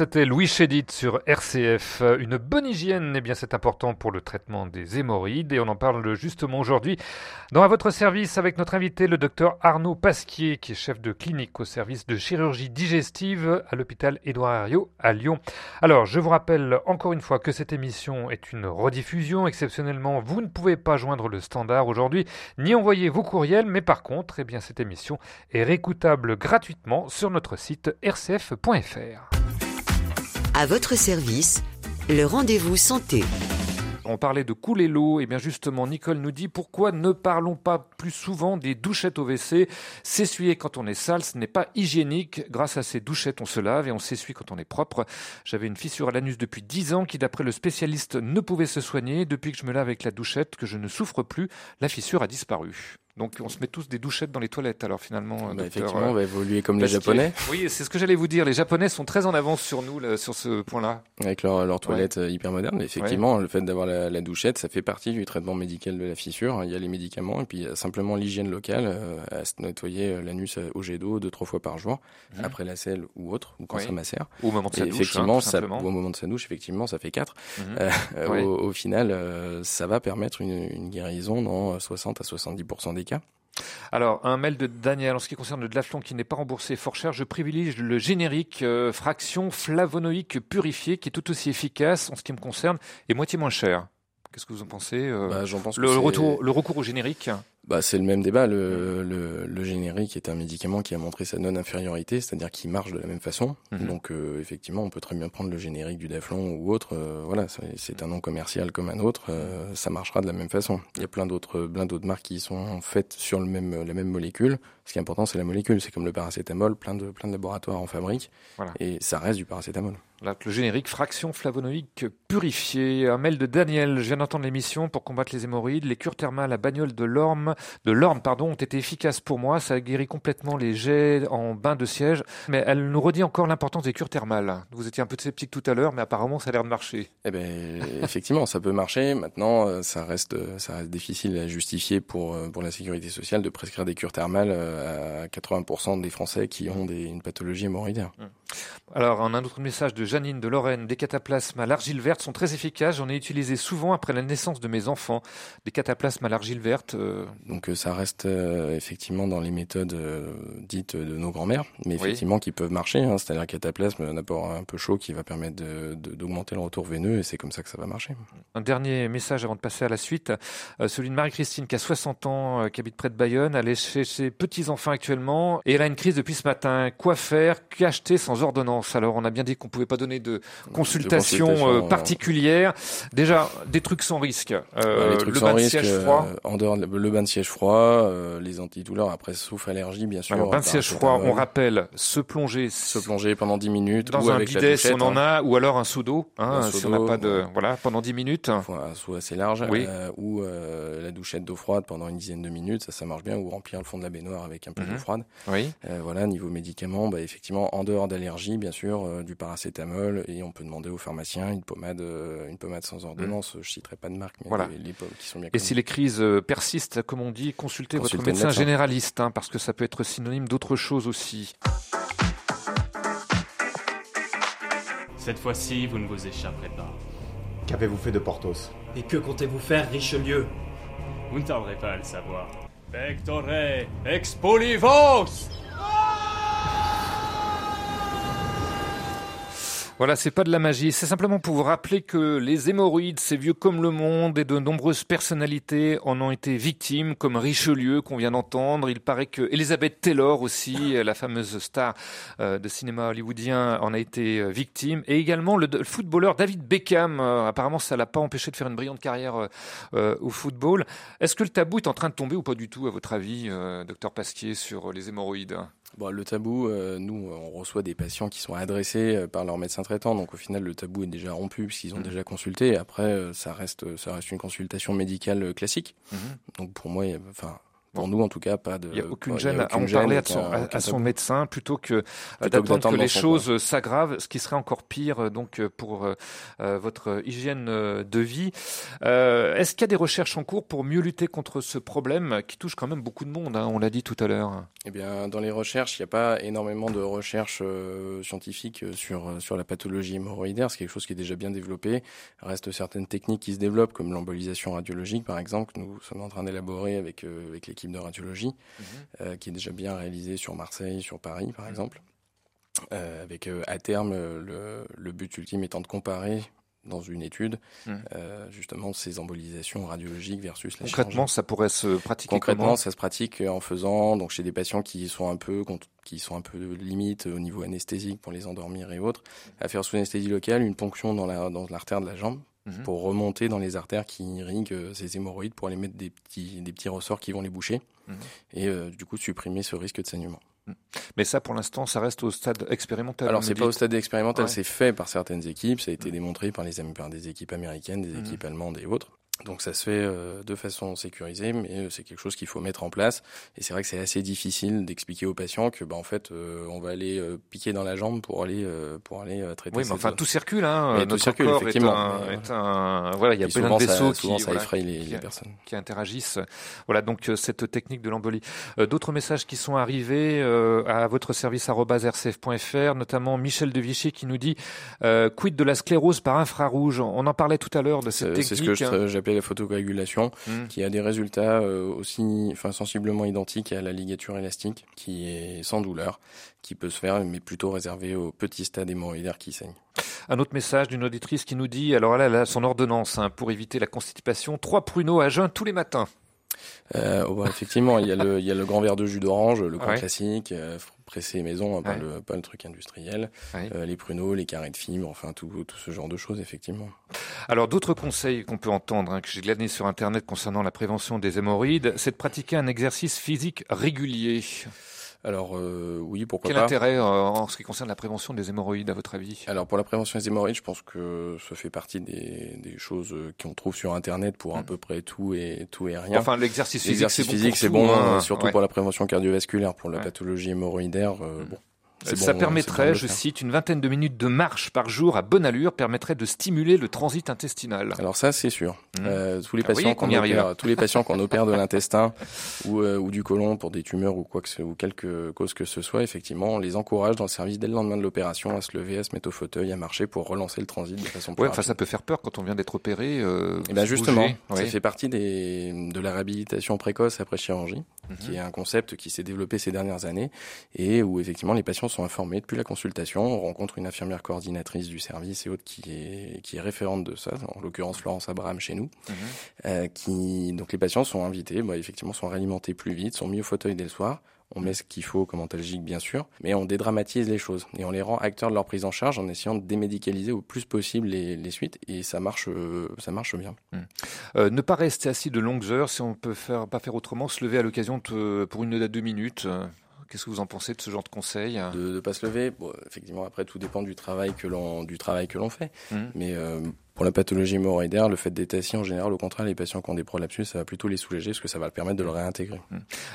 Speaker 2: c'était Louis Chédid sur RCF. Une bonne hygiène, eh bien, c'est important pour le traitement des hémorroïdes et on en parle justement aujourd'hui dans À votre service avec notre invité, le docteur Arnaud Pasquier, qui est chef de clinique au service de chirurgie digestive à l'hôpital Édouard Herriot à Lyon. Alors, je vous rappelle encore une fois que cette émission est une rediffusion. Exceptionnellement, vous ne pouvez pas joindre le standard aujourd'hui, ni envoyer vos courriels, mais par contre, eh bien, cette émission est réécoutable gratuitement sur notre site rcf.fr.
Speaker 4: À votre service, le rendez-vous santé.
Speaker 2: On parlait de couler l'eau, et bien justement, Nicole nous dit pourquoi ne parlons pas plus souvent des douchettes au WC? S'essuyer quand on est sale, ce n'est pas hygiénique. Grâce à ces douchettes, on se lave et on s'essuie quand on est propre. J'avais une fissure à l'anus depuis 10 ans qui, d'après le spécialiste, ne pouvait se soigner. Depuis que je me lave avec la douchette, que je ne souffre plus, la fissure a disparu. Donc on se met tous des douchettes dans les toilettes. Alors finalement,
Speaker 3: Bah, effectivement,
Speaker 2: euh,
Speaker 3: on va évoluer comme les. Japonais,
Speaker 2: Oui, c'est ce que j'allais vous dire. Les Japonais sont très en avance sur nous là, sur ce point-là.
Speaker 3: avec leur, leur toilette euh, hyper moderne. Effectivement, le fait d'avoir la, la douchette, ça fait partie du traitement médical de la fissure. Il y a les médicaments et puis a simplement l'hygiène locale, euh, à se nettoyer euh, l'anus euh, au jet d'eau deux trois fois par jour,
Speaker 2: Mhm.
Speaker 3: après la selle ou autre, ou quand
Speaker 2: Oui.
Speaker 3: ça macère.
Speaker 2: Au moment de sa douche,
Speaker 3: effectivement,
Speaker 2: hein, tout
Speaker 3: ça, au moment de sa douche, effectivement, ça fait quatre.
Speaker 2: Mhm.
Speaker 3: Euh,
Speaker 2: Ouais.
Speaker 3: au, au final, euh, ça va permettre une, une guérison dans 60 à 70% des
Speaker 2: Alors, un mail de Daniel en ce qui concerne le Dlaflon qui n'est pas remboursé fort cher. Je privilégie le générique euh, fraction flavonoïque purifié qui est tout aussi efficace en ce qui me concerne et moitié moins cher. Qu'est-ce que vous en pensez euh,
Speaker 3: Bah, pense
Speaker 2: le, retour, le recours au générique
Speaker 3: Bah, c'est le même débat. Le, le, le générique est un médicament qui a montré sa non-infériorité, c'est-à-dire qu'il marche de la même façon.
Speaker 2: Mhm.
Speaker 3: Donc, euh, effectivement, on peut très bien prendre le générique du Daflon ou autre. euh, voilà, c'est- un nom commercial comme un autre. euh, ça marchera de la même façon. Il y a plein d'autres, plein d'autres marques qui sont faites sur le même, la même molécule. Ce qui est important, c'est la molécule. C'est comme le paracétamol. Plein de, plein de laboratoires en fabriquent.
Speaker 2: Voilà.
Speaker 3: Et ça reste du paracétamol.
Speaker 2: Le générique fraction flavonoïque purifiée. Un mail de Daniel. Je viens d'entendre l'émission pour combattre les hémorroïdes. Les cures thermales à bagnole de l'orme, de l'orme, pardon, ont été efficaces pour moi. Ça a guéri complètement les jets en bain de siège. Mais elle nous redit encore l'importance des cures thermales. Vous étiez un peu sceptique tout à l'heure, mais apparemment, ça a l'air de marcher.
Speaker 3: Eh ben, effectivement, ça peut marcher. Maintenant, euh, ça reste, euh, ça reste difficile à justifier pour, euh, pour la sécurité sociale de prescrire des cures thermales à 80% des Français qui ont des, une pathologie hémorroïdaire.
Speaker 2: Alors, on a un autre message de Janine de Lorraine. Des cataplasmes à l'argile verte sont très efficaces. J'en ai utilisé souvent après la naissance de mes enfants. Des cataplasmes à l'argile verte. euh,
Speaker 3: Donc euh, ça reste euh, effectivement dans les méthodes euh, dites de nos grands-mères, mais
Speaker 2: Oui.
Speaker 3: effectivement qui peuvent marcher. Hein, C'est-à-dire un cataplasme, un apport un peu chaud qui va permettre d'augmenter le retour veineux, et c'est comme ça que ça va marcher.
Speaker 2: Un dernier message avant de passer à la suite, celui de Marie-Christine qui a 60 ans, qui habite près de Bayonne. Elle est chez ses petits-enfants actuellement et elle a une crise depuis ce matin. Quoi faire? Qu'acheter sans ordonnance? Alors on a bien dit qu'on pouvait pas donner de consultation,
Speaker 3: consultation,
Speaker 2: euh,
Speaker 3: euh,
Speaker 2: particulière. Déjà, des trucs sans risque. Euh,
Speaker 3: les trucs
Speaker 2: le
Speaker 3: sans
Speaker 2: bain de siège
Speaker 3: euh,
Speaker 2: froid.
Speaker 3: en dehors de- le bain de siège froid, euh, les antidouleurs après sauf allergie bien sûr.
Speaker 2: Alors, bain de siège froid, on rappelle, se plonger
Speaker 3: se plonger pendant 10 minutes
Speaker 2: dans
Speaker 3: ou
Speaker 2: un
Speaker 3: avec
Speaker 2: bidet si on en
Speaker 3: hein.
Speaker 2: a, ou alors un seau d'eau, hein, si on n'a pas de... Voilà, pendant 10 minutes.
Speaker 3: Un seau assez large,
Speaker 2: Oui.
Speaker 3: euh, ou euh, la douchette d'eau froide pendant une dizaine de minutes, ça ça marche bien, ou remplir le fond de la baignoire avec un peu
Speaker 2: Mhm.
Speaker 3: d'eau froide.
Speaker 2: Oui.
Speaker 3: Euh, voilà, niveau médicaments, bah, effectivement, en dehors d'allergie, bien sûr, euh, du paracétamol, et on peut demander au pharmacien une pommade, euh, une pommade sans ordonnance. Je citerai pas de marque, mais.
Speaker 2: Voilà.
Speaker 3: les, les pommes qui sont bien
Speaker 2: Et si les crises euh, persistent, comme on dit, consultez votre
Speaker 3: Consultez
Speaker 2: médecin
Speaker 3: médecin.
Speaker 2: généraliste, hein, parce que ça peut être synonyme d'autre chose aussi.
Speaker 9: Cette fois-ci, vous ne vous échapperez pas.
Speaker 10: Qu'avez-vous fait de Porthos?
Speaker 11: Et que comptez-vous faire, Richelieu?
Speaker 9: Vous ne tarderez pas à le savoir. Pectore expolivos
Speaker 2: Voilà, c'est pas de la magie, c'est simplement pour vous rappeler que les hémorroïdes, c'est vieux comme le monde et de nombreuses personnalités en ont été victimes, comme Richelieu qu'on vient d'entendre. Il paraît que Elizabeth Taylor aussi, la fameuse star euh, de cinéma hollywoodien, en a été euh, victime. Et également le, le footballeur David Beckham. Euh, apparemment, ça l'a pas empêché de faire une brillante carrière au football. Est-ce que le tabou est en train de tomber ou pas du tout, à votre avis, docteur Pasquier, sur les hémorroïdes?
Speaker 3: Bon, le tabou, euh, nous, on reçoit des patients qui sont adressés euh, par leur médecin traitant, donc au final, le tabou est déjà rompu puisqu'ils ont
Speaker 2: Mhm.
Speaker 3: déjà consulté. Après, euh, ça reste, ça reste une consultation médicale classique.
Speaker 2: Mhm.
Speaker 3: Donc pour moi, enfin, pour
Speaker 2: Bon.
Speaker 3: nous en tout cas, pas de.
Speaker 2: Il n'y a aucune gêne à en
Speaker 3: gêne,
Speaker 2: parler à son, à-
Speaker 3: aucun
Speaker 2: à son
Speaker 3: tabou.
Speaker 2: médecin plutôt que
Speaker 3: que
Speaker 2: d'attendre que, les choses s'aggravent, ce qui serait encore pire euh, donc euh, pour euh, euh, votre hygiène euh, de vie. Euh, Est-ce qu'il y a des recherches en cours pour mieux lutter contre ce problème qui touche quand même beaucoup de monde hein, On l'a dit tout à l'heure?
Speaker 3: Eh bien, dans les recherches, il n'y a pas énormément de recherches euh, scientifiques euh, sur euh, sur la pathologie hémorroïdaire. C'est quelque chose qui est déjà bien développé. Il reste certaines techniques qui se développent, comme l'embolisation radiologique, par exemple. que Nous sommes en train d'élaborer avec euh, avec l'équipe de radiologie, euh, qui est déjà bien réalisée sur Marseille, sur Paris, par exemple. Euh, avec euh, à terme euh, le, le but ultime étant de comparer dans une étude
Speaker 2: Mhm.
Speaker 3: euh, justement ces embolisations radiologiques versus la
Speaker 2: Concrètement,
Speaker 3: chirurgie.
Speaker 2: ça pourrait se pratiquer
Speaker 3: Concrètement, ça se pratique en faisant donc chez des patients qui sont un peu qui sont un peu limite au niveau anesthésique pour les endormir et autres, à faire sous anesthésie locale une ponction dans la dans l'artère de la jambe
Speaker 2: Mhm.
Speaker 3: pour remonter dans les artères qui irriguent euh, ces hémorroïdes pour aller mettre des petits des petits ressorts qui vont les boucher
Speaker 2: Mhm.
Speaker 3: et euh, du coup supprimer ce risque de saignement.
Speaker 2: Mais ça, pour l'instant, ça reste au stade expérimental.
Speaker 3: Alors c'est pas au stade expérimental,
Speaker 2: Ouais.
Speaker 3: c'est fait par certaines équipes, ça a été
Speaker 2: Mhm.
Speaker 3: démontré par les par des équipes américaines, des
Speaker 2: Mhm.
Speaker 3: équipes allemandes et autres. Donc ça se fait euh, de façon sécurisée, mais euh, c'est quelque chose qu'il faut mettre en place. Et c'est vrai que c'est assez difficile d'expliquer aux patients que, bah, en fait, euh, on va aller piquer dans la jambe pour aller pour aller traiter.
Speaker 2: Oui, mais enfin,
Speaker 3: zone.
Speaker 2: tout circule. Hein.
Speaker 3: Mais tout circule,
Speaker 2: corps est
Speaker 3: effectivement.
Speaker 2: un, est un- voilà, il y a plein de
Speaker 3: ça-
Speaker 2: vaisseaux
Speaker 3: souvent,
Speaker 2: qui,
Speaker 3: ça
Speaker 2: voilà,
Speaker 3: effraie les,
Speaker 2: qui-
Speaker 3: les personnes.
Speaker 2: qui interagissent. Voilà donc cette technique de l'embolie. D'autres messages qui sont arrivés à votre service rcf.fr, notamment Michel de Vichy qui nous dit euh, quid de la sclérose par infrarouge? On en parlait tout à l'heure de cette technique.
Speaker 3: c'est ce que je- la photocoagulation,
Speaker 2: Hmm.
Speaker 3: qui a des résultats euh, aussi, enfin sensiblement identiques à la ligature élastique, qui est sans douleur, qui peut se faire, mais plutôt réservé aux petits stades hémorroïdaires qui saignent.
Speaker 2: Un autre message d'une auditrice qui nous dit, alors là, a son ordonnance hein, pour éviter la constipation, trois pruneaux à jeun tous les matins.
Speaker 3: Euh, oh, bah, effectivement, il y a le, il y a le grand verre de jus d'orange, le
Speaker 2: Ouais.
Speaker 3: classique, euh, pressé maison, hein, pas,
Speaker 2: Ouais.
Speaker 3: le, pas le truc industriel,
Speaker 2: Ouais.
Speaker 3: euh, les pruneaux, les carrés de fibres, enfin tout, tout ce genre de choses, effectivement.
Speaker 2: Alors d'autres conseils qu'on peut entendre, hein, que j'ai glanés sur Internet concernant la prévention des hémorroïdes, c'est de pratiquer un exercice physique régulier.
Speaker 3: Alors euh, oui, pourquoi
Speaker 2: Quel
Speaker 3: pas.
Speaker 2: intérêt euh, en ce qui concerne la prévention des hémorroïdes, à votre avis?
Speaker 3: Alors pour la prévention des hémorroïdes, je pense que ça fait partie des, des choses euh, qu'on trouve sur Internet pour à peu près tout et tout et rien.
Speaker 2: Enfin, l'exercice physique, c'est bon
Speaker 3: physique,
Speaker 2: pour
Speaker 3: c'est
Speaker 2: tout,
Speaker 3: bon,
Speaker 2: hein.
Speaker 3: surtout
Speaker 2: Ouais.
Speaker 3: pour la prévention cardiovasculaire, pour la
Speaker 2: Ouais.
Speaker 3: pathologie hémorroïdaire. euh, bon,
Speaker 2: Ça permettrait, je cite, une vingtaine de minutes de marche par jour à bonne allure permettrait de stimuler le transit intestinal.
Speaker 3: Alors ça, c'est sûr.
Speaker 2: Mmh.
Speaker 3: Euh, tous les
Speaker 2: Ah,
Speaker 3: patients qu'on opère, tous les patients qu'on opère de l'intestin ou, euh, ou du côlon pour des tumeurs ou quoi que ce, ou quelque cause que ce soit, effectivement, on les encourage dans le service dès le lendemain de l'opération à se lever, à se mettre au fauteuil, à marcher pour relancer le transit de façon plus
Speaker 2: Ouais, enfin, ça peut faire peur quand on vient d'être opéré. Euh,
Speaker 3: Eh ben justement,
Speaker 2: bouger.
Speaker 3: ça
Speaker 2: Ouais.
Speaker 3: fait partie des, de la réhabilitation précoce après chirurgie,
Speaker 2: Mhm.
Speaker 3: qui est un concept qui s'est développé ces dernières années et où effectivement les patients sont informés depuis la consultation. On rencontre une infirmière coordinatrice du service et autres qui est, qui est référente de ça, en l'occurrence Florence Abraham chez nous,
Speaker 2: Mhm.
Speaker 3: euh, qui donc les patients sont invités, bah, effectivement sont réalimentés plus vite, sont mis au fauteuil dès le soir. On met ce qu'il faut comme antalgique, bien sûr, mais on dédramatise les choses et on les rend acteurs de leur prise en charge en essayant de démédicaliser au plus possible les, les suites et ça marche, euh, ça marche bien.
Speaker 2: Euh, ne pas rester assis de longues heures, si on peut faire, pas faire autrement, se lever à l'occasion pour une à deux minutes. Qu'est-ce que vous en pensez de ce genre de conseil
Speaker 3: de ne pas se lever? Bon, effectivement, après tout dépend du travail que l'on du travail que l'on fait.
Speaker 2: Mhm.
Speaker 3: Mais euh, pour la pathologie hémorroïdaire, le fait d'être assis en général, au contraire, les patients qui ont des prolapsus, ça va plutôt les soulager parce que ça va leur permettre de le réintégrer.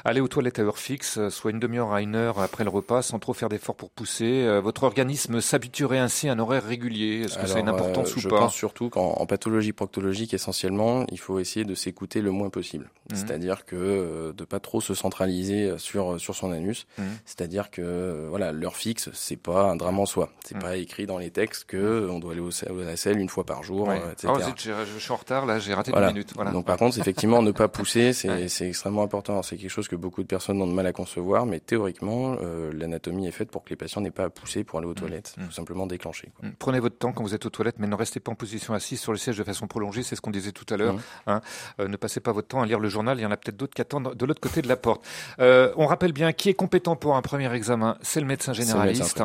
Speaker 2: Aller aux toilettes à heure fixe, euh, soit une demi-heure à une heure après le repas, sans trop faire d'efforts pour pousser. Euh, Votre organisme s'habituerait ainsi à un horaire régulier. Est-ce que ça a une importance
Speaker 3: euh,
Speaker 2: ou
Speaker 3: je
Speaker 2: pas?
Speaker 3: pense surtout qu'en en pathologie proctologique, essentiellement, il faut essayer de s'écouter le moins possible.
Speaker 2: Mhm.
Speaker 3: C'est-à-dire que euh, de pas trop se centraliser sur sur son anus.
Speaker 2: Mhm.
Speaker 3: C'est-à-dire que voilà, l'heure fixe, c'est pas un drame en soi. C'est
Speaker 2: Mhm.
Speaker 3: pas écrit dans les textes que on doit aller au, à la selle une fois par jour,
Speaker 2: Ouais.
Speaker 3: euh, etc.
Speaker 2: Oh, zut, j'ai- je suis en retard, là, j'ai raté
Speaker 3: Voilà.
Speaker 2: deux minutes. Voilà.
Speaker 3: Donc par contre, effectivement, ne pas pousser, c'est
Speaker 2: Ouais.
Speaker 3: extrêmement important. C'est quelque chose que beaucoup de personnes ont de mal à concevoir, mais théoriquement, euh, l'anatomie est faite pour que les patients n'aient pas à pousser pour aller aux toilettes,
Speaker 2: Mm.
Speaker 3: tout simplement déclencher. quoi.
Speaker 2: Mm. Prenez votre temps quand vous êtes aux toilettes, mais ne restez pas en position assise sur le siège de façon prolongée, c'est ce qu'on disait tout à l'heure. Hein. Euh, ne passez pas votre temps à lire le journal, il y en a peut-être d'autres qui attendent de l'autre côté de la porte. Euh, on rappelle bien qui est compétent pour un premier examen, c'est le médecin généraliste.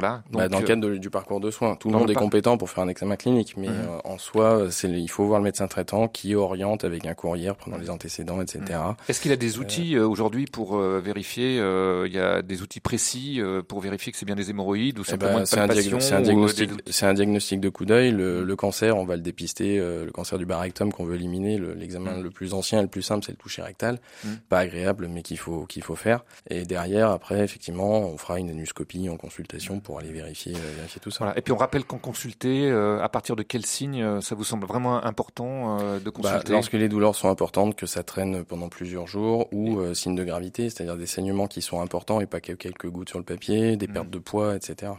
Speaker 2: Voilà.
Speaker 3: Bah, dans le
Speaker 2: euh,
Speaker 3: cadre de- du parcours de soins, tout le monde
Speaker 2: le
Speaker 3: est compétent pour faire un examen clinique, mais
Speaker 2: Mhm.
Speaker 3: euh, en soi, c'est le- il faut voir le médecin traitant qui oriente avec un courrier, prenant les antécédents, etc.
Speaker 2: Est-ce qu'il a des outils euh, aujourd'hui pour euh, vérifier euh, Il y a des outils précis euh, pour vérifier que c'est bien des hémorroïdes ou
Speaker 3: Eh
Speaker 2: simplement une
Speaker 3: c'est un, c'est un
Speaker 2: euh,
Speaker 3: diagnostic,
Speaker 2: des
Speaker 3: c'est un diagnostic de coup d'œil. Le, le cancer, on va le dépister. euh, le cancer du bas rectum qu'on veut éliminer. le- L'examen
Speaker 2: Mm.
Speaker 3: le plus ancien et le plus simple, c'est le toucher rectal. Pas agréable, mais qu'il faut qu'il faut faire. Et derrière, après, effectivement, on fera une anuscopie en consultation pour aller vérifier euh, vérifier tout ça.
Speaker 2: Voilà. Et puis on rappelle qu'en consulter, euh, à partir de quel signe euh, ça vous semble vraiment important de
Speaker 3: Bah,
Speaker 2: consulter
Speaker 3: lorsque les douleurs sont importantes, que ça traîne pendant plusieurs jours, ou signes de gravité, c'est-à-dire des saignements qui sont importants et pas que quelques gouttes sur le papier, des
Speaker 2: Mm.
Speaker 3: pertes de poids, etc.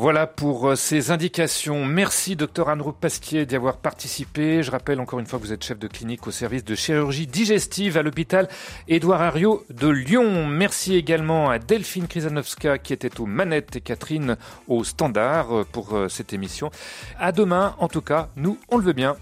Speaker 2: Voilà pour euh, ces indications. Merci docteur Anne Pasquier d'y avoir participé. Je rappelle encore une fois que vous êtes chef de clinique au service de chirurgie digestive à l'hôpital Édouard Herriot de Lyon. Merci également à Delphine Krizanovska qui était aux manettes et Catherine au standard euh, pour euh, cette émission. À demain, en tout cas, nous, on le veut bien.